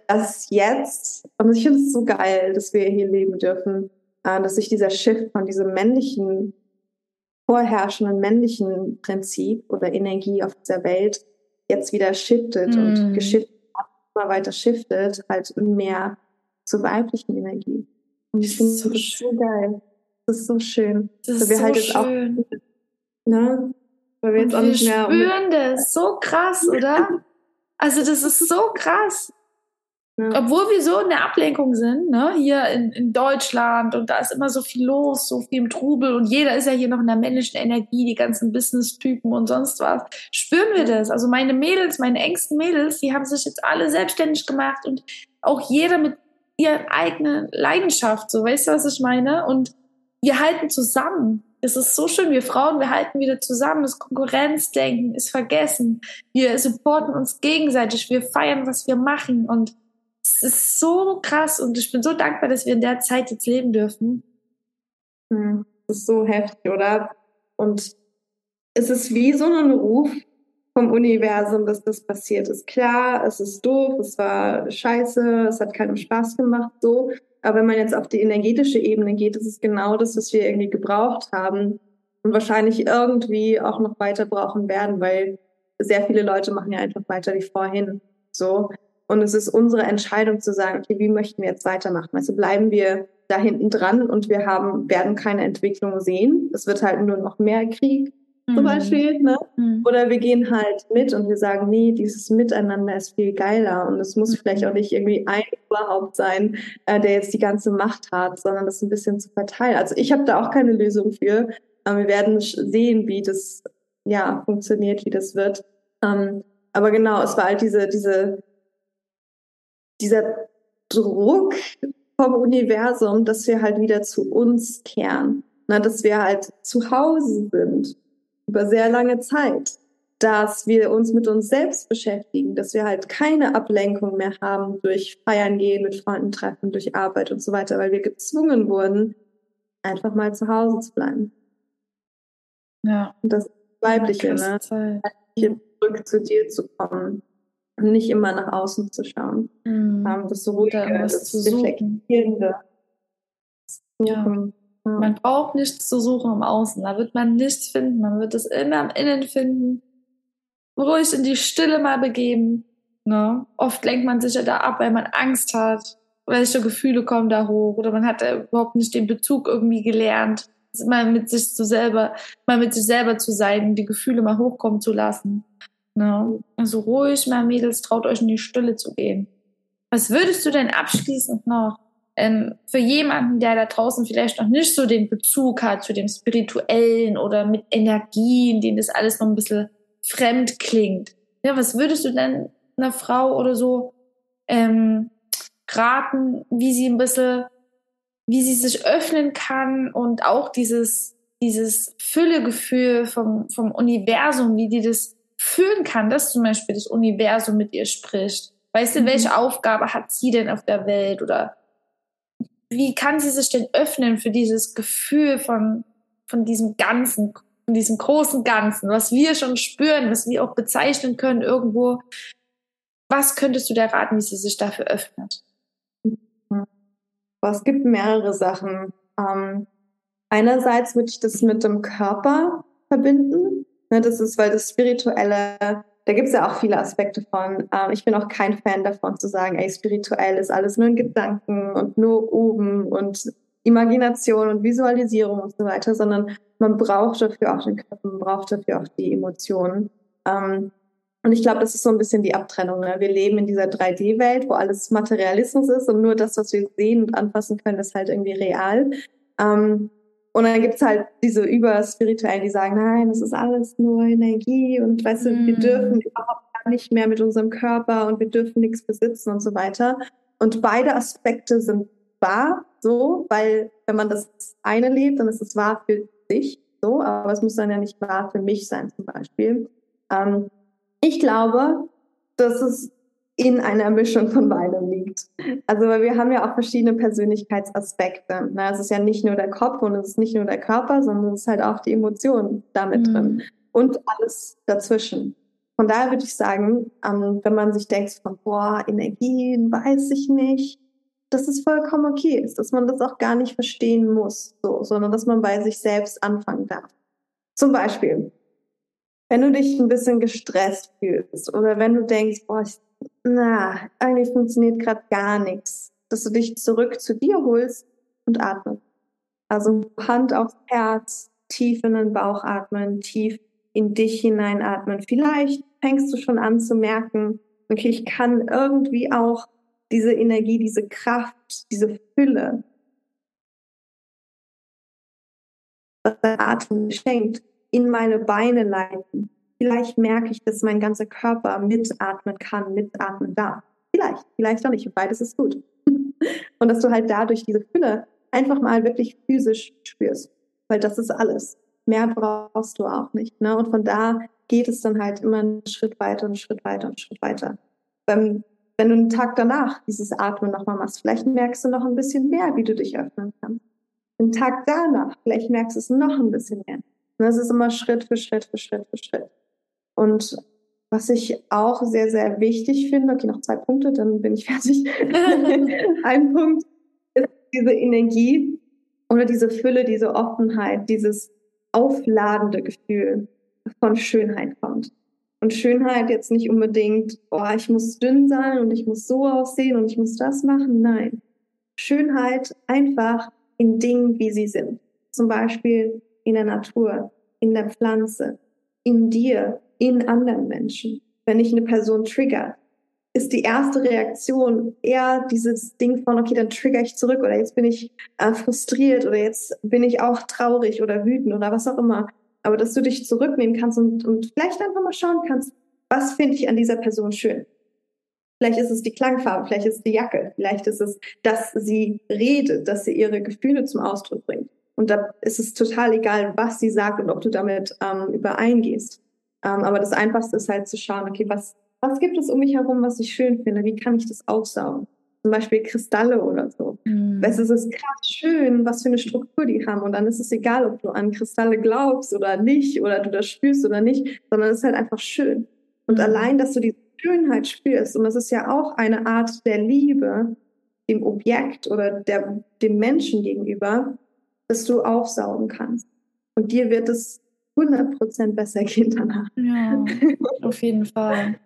dass jetzt, und ich finde es so geil, dass wir hier leben dürfen, äh, dass sich dieser Shift von diesem männlichen, vorherrschenden männlichen Prinzip oder Energie auf dieser Welt jetzt wieder shiftet mm. und geschiftet, immer weiter shiftet, halt mehr zur weiblichen Energie. Und ich finde so das so geil. Das ist so schön. Das ist wir so halt jetzt schön. Auch, ne? Weil wir jetzt auch nicht mehr. Wir spüren das. So krass, oder? Also, das ist so krass. Ja. Obwohl wir so in der Ablenkung sind, ne? hier in, in Deutschland und da ist immer so viel los, so viel im Trubel und jeder ist ja hier noch in der männlichen Energie, die ganzen Business-Typen und sonst was. Spüren wir das? Also meine Mädels, meine engsten Mädels, die haben sich jetzt alle selbstständig gemacht und auch jeder mit ihrer eigenen Leidenschaft, so weißt du, was ich meine? Und wir halten zusammen. Es ist so schön, wir Frauen, wir halten wieder zusammen. Das Konkurrenzdenken ist vergessen. Wir supporten uns gegenseitig, wir feiern, was wir machen und es ist so krass und ich bin so dankbar, dass wir in der Zeit jetzt leben dürfen. Hm, das ist so heftig, oder? Und es ist wie so ein Ruf vom Universum, dass das passiert ist. Klar, es ist doof, es war scheiße, es hat keinen Spaß gemacht, so. Aber wenn man jetzt auf die energetische Ebene geht, ist es genau das, was wir irgendwie gebraucht haben und wahrscheinlich irgendwie auch noch weiter brauchen werden, weil sehr viele Leute machen ja einfach weiter wie vorhin. So. Und es ist unsere Entscheidung zu sagen, okay, wie möchten wir jetzt weitermachen? Also bleiben wir da hinten dran und wir haben, werden keine Entwicklung sehen. Es wird halt nur noch mehr Krieg mhm. zum Beispiel. Ne? Mhm. Oder wir gehen halt mit und wir sagen, nee, dieses Miteinander ist viel geiler und es muss mhm. vielleicht auch nicht irgendwie ein überhaupt sein, äh, der jetzt die ganze Macht hat, sondern das ein bisschen zu verteilen. Also ich habe da auch keine Lösung für. Aber wir werden sehen, wie das ja funktioniert, wie das wird. Ähm, aber genau, es war halt diese, diese dieser Druck vom Universum, dass wir halt wieder zu uns kehren, na, dass wir halt zu Hause sind über sehr lange Zeit, dass wir uns mit uns selbst beschäftigen, dass wir halt keine Ablenkung mehr haben durch Feiern gehen, mit Freunden treffen, durch Arbeit und so weiter, weil wir gezwungen wurden, einfach mal zu Hause zu bleiben. Ja. Und das Weibliche, ja, ne? Zurück zu dir zu kommen nicht immer nach außen zu schauen. Mhm. Um, das Ruhige, das Reflektierende. Ja. ja. Man braucht nichts zu suchen im Außen. Da wird man nichts finden. Man wird es immer im Innen finden. Ruhig in die Stille mal begeben. Ne? Oft lenkt man sich ja da ab, weil man Angst hat. Welche Gefühle kommen da hoch? Oder man hat da überhaupt nicht den Bezug irgendwie gelernt. Mal mit sich zu selber, mal mit sich selber zu sein, die Gefühle mal hochkommen zu lassen. Ne? Also ruhig, mal Mädels, traut euch in die Stille zu gehen. Was würdest du denn abschließend noch ähm, für jemanden, der da draußen vielleicht noch nicht so den Bezug hat zu dem Spirituellen oder mit Energien, denen das alles noch ein bisschen fremd klingt? Ja, was würdest du denn einer Frau oder so ähm, raten, wie sie ein bisschen, wie sie sich öffnen kann und auch dieses, dieses Füllegefühl vom, vom Universum, wie die das fühlen kann, dass zum Beispiel das Universum mit ihr spricht. Weißt du, mhm. welche Aufgabe hat sie denn auf der Welt? Oder wie kann sie sich denn öffnen für dieses Gefühl von, von diesem Ganzen, von diesem großen Ganzen, was wir schon spüren, was wir auch bezeichnen können irgendwo? Was könntest du da raten, wie sie sich dafür öffnet? Es gibt mehrere Sachen. Ähm, einerseits würde ich das mit dem Körper verbinden. Ne, das ist, weil das Spirituelle, da gibt es ja auch viele Aspekte von. Ähm, ich bin auch kein Fan davon zu sagen, ey, spirituell ist alles nur in Gedanken und nur oben und Imagination und Visualisierung und so weiter, sondern man braucht dafür auch den Körper, man braucht dafür auch die Emotionen. Ähm, und ich glaube, das ist so ein bisschen die Abtrennung. Ne? Wir leben in dieser 3D-Welt, wo alles Materialismus ist und nur das, was wir sehen und anfassen können, ist halt irgendwie real. Ähm, und dann gibt's halt diese Überspirituellen, die sagen, nein, das ist alles nur Energie und weißt du, mm. wir dürfen überhaupt gar nicht mehr mit unserem Körper und wir dürfen nichts besitzen und so weiter. Und beide Aspekte sind wahr, so, weil wenn man das eine lebt, dann ist es wahr für sich, so, aber es muss dann ja nicht wahr für mich sein, zum Beispiel. Ähm, ich glaube, dass es in einer Mischung von beidem liegt. Also weil wir haben ja auch verschiedene Persönlichkeitsaspekte. Na, es ist ja nicht nur der Kopf und es ist nicht nur der Körper, sondern es ist halt auch die Emotionen damit mhm. drin und alles dazwischen. von daher würde ich sagen, ähm, wenn man sich denkt von, boah, Energien, weiß ich nicht, dass es vollkommen okay ist, dass man das auch gar nicht verstehen muss, so, sondern dass man bei sich selbst anfangen darf. Zum Beispiel, wenn du dich ein bisschen gestresst fühlst oder wenn du denkst, boah, ich, na, eigentlich funktioniert gerade gar nichts, dass du dich zurück zu dir holst und atmest. Also Hand aufs Herz, tief in den Bauch atmen, tief in dich hineinatmen. Vielleicht fängst du schon an zu merken, okay, ich kann irgendwie auch diese Energie, diese Kraft, diese Fülle, was der Atem schenkt, in meine Beine leiten. Vielleicht merke ich, dass mein ganzer Körper mitatmen kann, mitatmen darf. Vielleicht, vielleicht auch nicht. Beides ist gut. Und dass du halt dadurch diese Fülle einfach mal wirklich physisch spürst. Weil das ist alles. Mehr brauchst du auch nicht. Ne? Und von da geht es dann halt immer einen Schritt weiter, einen Schritt weiter, einen Schritt weiter. Beim, wenn du einen Tag danach dieses Atmen nochmal machst, vielleicht merkst du noch ein bisschen mehr, wie du dich öffnen kannst. Den Tag danach, vielleicht merkst du es noch ein bisschen mehr. Und das ist immer Schritt für Schritt für Schritt für Schritt. Und was ich auch sehr, sehr wichtig finde, okay, noch zwei Punkte, dann bin ich fertig. Ein Punkt ist diese Energie oder diese Fülle, diese Offenheit, dieses aufladende Gefühl von Schönheit kommt. Und Schönheit jetzt nicht unbedingt, oh, ich muss dünn sein und ich muss so aussehen und ich muss das machen. Nein. Schönheit einfach in Dingen, wie sie sind. Zum Beispiel in der Natur, in der Pflanze, in dir, in anderen Menschen. Wenn ich eine Person trigger, ist die erste Reaktion eher dieses Ding von, okay, dann trigger ich zurück oder jetzt bin ich äh, frustriert oder jetzt bin ich auch traurig oder wütend oder was auch immer. Aber dass du dich zurücknehmen kannst und, und vielleicht einfach mal schauen kannst, was finde ich an dieser Person schön? Vielleicht ist es die Klangfarbe, vielleicht ist es die Jacke, vielleicht ist es, dass sie redet, dass sie ihre Gefühle zum Ausdruck bringt. Und da ist es total egal, was sie sagt und ob du damit ähm, übereingehst. Ähm, aber das Einfachste ist halt zu schauen, okay, was, was gibt es um mich herum, was ich schön finde? Wie kann ich das aufsaugen? Zum Beispiel Kristalle oder so. Mhm. Es ist krass schön, was für eine Struktur die haben. Und dann ist es egal, ob du an Kristalle glaubst oder nicht, oder du das spürst oder nicht, sondern es ist halt einfach schön. Und mhm. allein, dass du die Schönheit spürst, und das ist ja auch eine Art der Liebe dem Objekt oder der, dem Menschen gegenüber, dass du aufsaugen kannst. Und dir wird es 100% besser gehen danach. Ja, auf jeden Fall.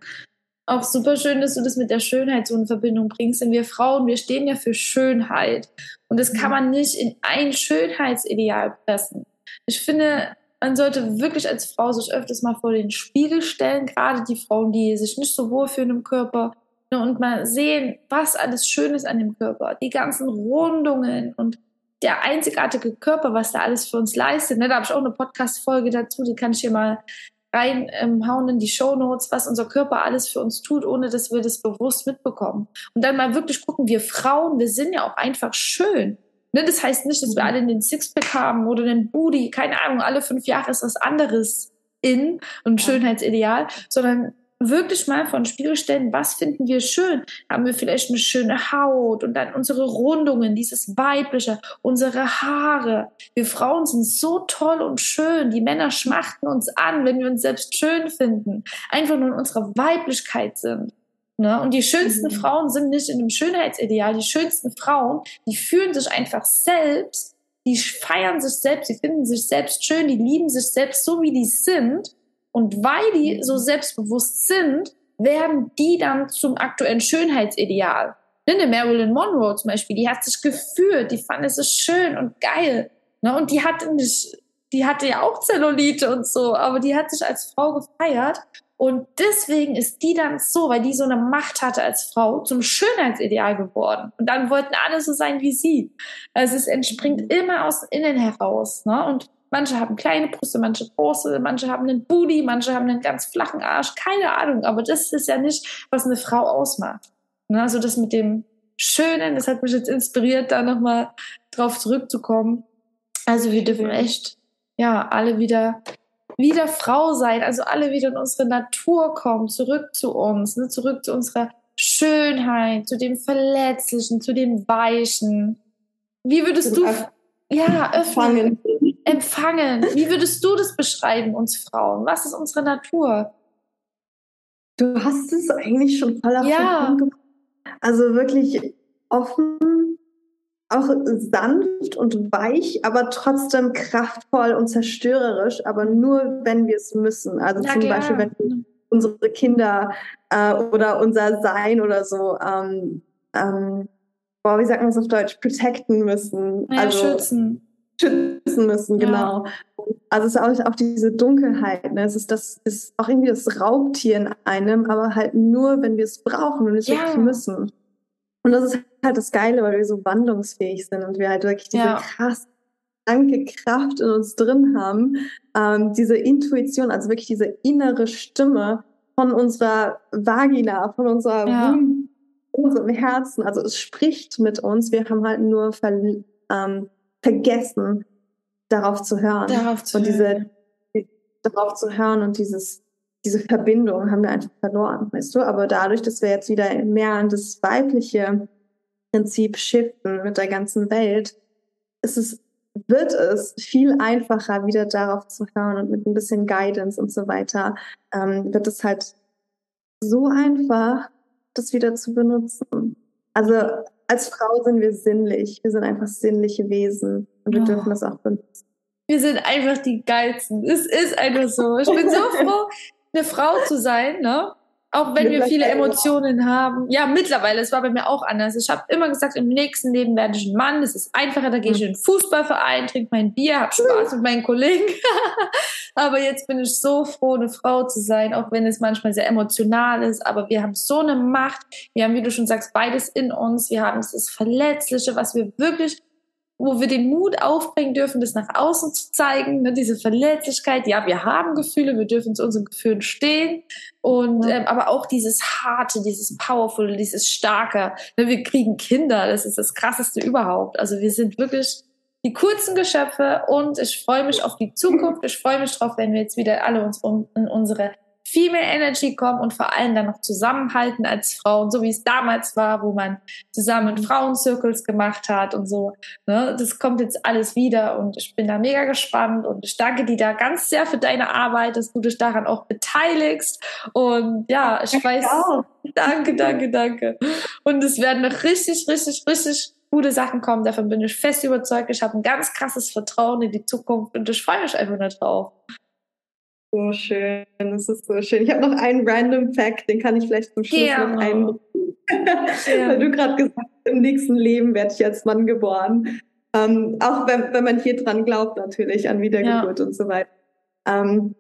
Auch super schön, dass du das mit der Schönheit so in Verbindung bringst. Denn wir Frauen, wir stehen ja für Schönheit. Und das kann man nicht in ein Schönheitsideal pressen. Ich finde, man sollte wirklich als Frau sich öfters mal vor den Spiegel stellen, gerade die Frauen, die sich nicht so wohl fühlen im Körper, ne, und mal sehen, was alles schön ist an dem Körper. Die ganzen Rundungen und der einzigartige Körper, was da alles für uns leistet. Ne? Da habe ich auch eine Podcast-Folge dazu, die kann ich hier mal reinhauen ähm, in die Show Notes, was unser Körper alles für uns tut, ohne dass wir das bewusst mitbekommen. Und dann mal wirklich gucken, wir Frauen, wir sind ja auch einfach schön. Ne? Das heißt nicht, dass wir alle den Sixpack haben oder den Booty, keine Ahnung, alle fünf Jahre ist was anderes in und Schönheitsideal, sondern wirklich mal vor den Spiegel stellen, was finden wir schön? Haben wir vielleicht eine schöne Haut und dann unsere Rundungen, dieses weibliche, unsere Haare. Wir Frauen sind so toll und schön. Die Männer schmachten uns an, wenn wir uns selbst schön finden. Einfach nur in unserer Weiblichkeit sind. Ne? Und die schönsten mhm. Frauen sind nicht in einem Schönheitsideal. Die schönsten Frauen, die fühlen sich einfach selbst, die feiern sich selbst, die finden sich selbst schön, die lieben sich selbst so, wie die sind und weil die so selbstbewusst sind, werden die dann zum aktuellen Schönheitsideal. Ne, Marilyn Monroe zum Beispiel, die hat sich gefühlt, die fand es so schön und geil. Ne? Und die hatte nicht, die hatte ja auch Zellulite und so, aber die hat sich als Frau gefeiert. Und deswegen ist die dann so, weil die so eine Macht hatte als Frau, zum Schönheitsideal geworden. Und dann wollten alle so sein wie sie. Also es entspringt immer aus innen heraus. Ne? Und Manche haben kleine Brüste, manche große, manche haben einen Booty, manche haben einen ganz flachen Arsch. Keine Ahnung, aber das ist ja nicht, was eine Frau ausmacht. Ne? Also das mit dem Schönen, das hat mich jetzt inspiriert, da nochmal drauf zurückzukommen. Also wir dürfen echt, ja, alle wieder, wieder Frau sein, also alle wieder in unsere Natur kommen, zurück zu uns, ne? zurück zu unserer Schönheit, zu dem Verletzlichen, zu dem Weichen. Wie würdest du, ja, öffnen, empfangen. Wie würdest du das beschreiben, uns Frauen? Was ist unsere Natur? Du hast es eigentlich schon voll auf ja. Also wirklich offen, auch sanft und weich, aber trotzdem kraftvoll und zerstörerisch, aber nur, wenn wir es müssen. Also Ja, zum klar. Beispiel, wenn wir unsere Kinder äh, oder unser Sein oder so, ähm, ähm, boah, wie sagt man das auf Deutsch, protecten müssen. Ja, also schützen. Schützen müssen, Ja. genau. Also es ist auch, auch diese Dunkelheit, ne? Es ist das ist auch irgendwie das Raubtier in einem, aber halt nur, wenn wir es brauchen, wir es Ja. wirklich müssen. Und das ist halt das Geile, weil wir so wandlungsfähig sind und wir halt wirklich diese Ja. krass kranke Kraft in uns drin haben, ähm, diese Intuition, also wirklich diese innere Stimme von unserer Vagina, von unserer Ja. Womb, unserem Herzen. Also es spricht mit uns. Wir haben halt nur ver ähm, vergessen, darauf zu hören. Darauf zu und hören. diese, darauf zu hören und dieses, diese Verbindung haben wir einfach verloren, weißt du? Aber dadurch, dass wir jetzt wieder mehr an das weibliche Prinzip shiften mit der ganzen Welt, ist es, wird es viel einfacher, wieder darauf zu hören und mit ein bisschen Guidance und so weiter, ähm, wird es halt so einfach, das wieder zu benutzen. Also als Frau sind wir sinnlich. Wir sind einfach sinnliche Wesen und wir Oh. dürfen das auch benutzen. Wir sind einfach die geilsten. Es ist einfach so. Ich bin so froh, eine Frau zu sein, ne? Auch wenn wir viele. Emotionen haben. Ja, mittlerweile, es war bei mir auch anders. Ich habe immer gesagt, im nächsten Leben werde ich ein Mann. Es ist einfacher, da gehe ich in den Fußballverein, trinke mein Bier, habe Spaß mit meinen Kollegen. aber jetzt bin ich so froh, eine Frau zu sein, auch wenn es manchmal sehr emotional ist. Aber wir haben so eine Macht. Wir haben, wie du schon sagst, beides in uns. Wir haben das Verletzliche, was wir wirklich wo wir den Mut aufbringen dürfen, das nach außen zu zeigen, ne, diese Verletzlichkeit. Ja, wir haben Gefühle, wir dürfen zu unseren Gefühlen stehen und Ja. ähm, aber auch dieses harte, dieses powerful, dieses starke. Ne, wir kriegen Kinder, das ist das krasseste überhaupt. Also wir sind wirklich die kurzen Geschöpfe und ich freue mich auf die Zukunft. Ich freue mich drauf, wenn wir jetzt wieder alle uns um, in unsere Female Energy kommen und vor allem dann noch zusammenhalten als Frauen, so wie es damals war, wo man zusammen Frauencircles gemacht hat und so. Ne? Das kommt jetzt alles wieder und ich bin da mega gespannt und ich danke dir da ganz sehr für deine Arbeit, dass du dich daran auch beteiligst. Und ja, ich weiß, auch. danke, danke, danke. Und es werden noch richtig, richtig, richtig gute Sachen kommen. Davon bin ich fest überzeugt. Ich habe ein ganz krasses Vertrauen in die Zukunft und ich freue mich einfach nur drauf. So schön, das ist so schön. Ich habe noch einen random Fact, den kann ich vielleicht zum Schluss Gerne. noch einbringen. Weil du gerade gesagt hast, im nächsten Leben werde ich als Mann geboren. Ähm, auch wenn, wenn man hier dran glaubt, natürlich, an Wiedergeburt und so weiter. Ähm,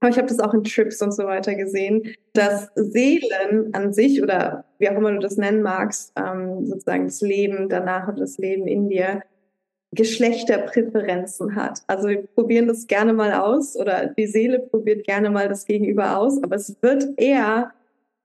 aber ich habe das auch in Trips und so weiter gesehen, dass Seelen an sich oder wie auch immer du das nennen magst, ähm, sozusagen das Leben danach oder das Leben in dir, Geschlechterpräferenzen hat. Also wir probieren das gerne mal aus oder die Seele probiert gerne mal das Gegenüber aus, aber es wird eher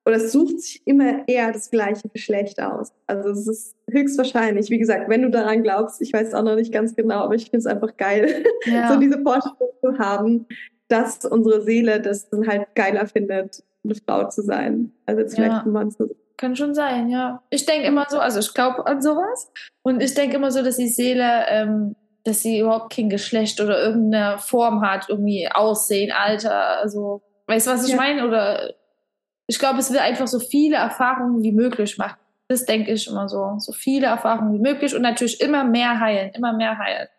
oder es sucht sich immer eher das gleiche Geschlecht aus. Also es ist höchstwahrscheinlich, wie gesagt, wenn du daran glaubst, ich weiß auch noch nicht ganz genau, aber ich finde es einfach geil, Ja. so diese Vorstellung zu haben, dass unsere Seele das dann halt geiler findet, eine Frau zu sein, als jetzt vielleicht Ja. ein Mann zu sein. Kann schon sein, ja. Ich denke immer so, also ich glaube an sowas. Und ich denke immer so, dass die Seele, ähm, dass sie überhaupt kein Geschlecht oder irgendeine Form hat, irgendwie Aussehen, Alter, also, weißt du, was ich Ja. meine? Oder ich glaube, es will einfach so viele Erfahrungen wie möglich machen. Das denke ich immer so. So viele Erfahrungen wie möglich und natürlich immer mehr heilen, immer mehr heilen.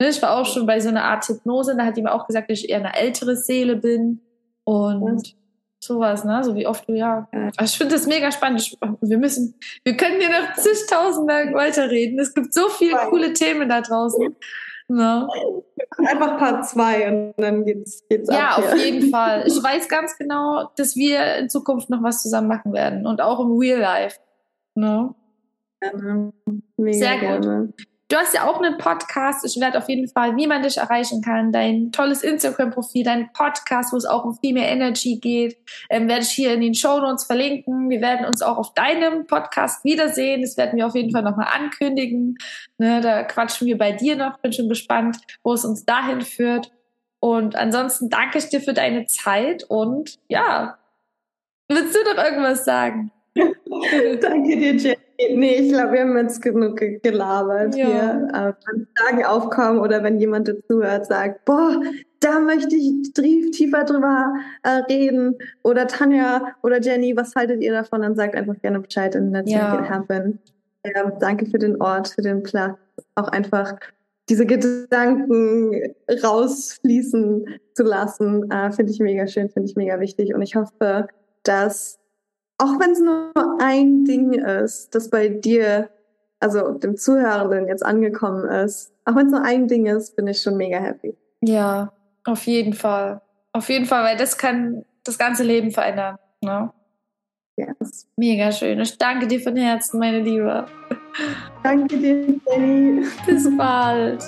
Ne, Ich war auch schon bei so einer Art Hypnose, da hat die mir auch gesagt, dass ich eher eine ältere Seele bin. Und sowas, ne? So wie oft du ja. Also ich finde das mega spannend. Wir müssen, wir können hier noch zigtausend lang weiterreden. Es gibt so viele coole Themen da draußen. Ne? Einfach Part 2 und dann geht's, geht's Ja, auf jeden Fall. Ich weiß ganz genau, dass wir in Zukunft noch was zusammen machen werden und auch im Real Life. Ne? Gerne. Mega Sehr gut. Du hast ja auch einen Podcast. Ich werde auf jeden Fall, wie man dich erreichen kann, dein tolles Instagram-Profil, dein Podcast, wo es auch um Female Energy geht, ähm, werde ich hier in den Show Notes verlinken. Wir werden uns auch auf deinem Podcast wiedersehen. Das werden wir auf jeden Fall nochmal ankündigen. Ne, da quatschen wir bei dir noch. Bin schon gespannt, wo es uns dahin führt. Und ansonsten danke ich dir für deine Zeit und ja, willst du noch irgendwas sagen? Danke dir, Jay. Nee, ich glaube, wir haben jetzt genug gelabert ja. hier. Äh, wenn Fragen aufkommen oder wenn jemand dazuhört, sagt, boah, da möchte ich tiefer drüber äh, reden. Oder Tanja oder Jenny, was haltet ihr davon? Dann sagt einfach gerne Bescheid und let's ja. make it happen. Ja, danke für den Ort, für den Platz. Auch einfach diese Gedanken rausfließen zu lassen, äh, finde ich mega schön, finde ich mega wichtig. Und ich hoffe, dass auch wenn es nur ein Ding ist, das bei dir, also dem Zuhörenden jetzt angekommen ist, auch wenn es nur ein Ding ist, bin ich schon mega happy. Ja, auf jeden Fall. Auf jeden Fall, weil das kann das ganze Leben verändern. Ne? Yes. Mega schön. Ich danke dir von Herzen, meine Liebe. Danke dir, Jenny. Bis bald.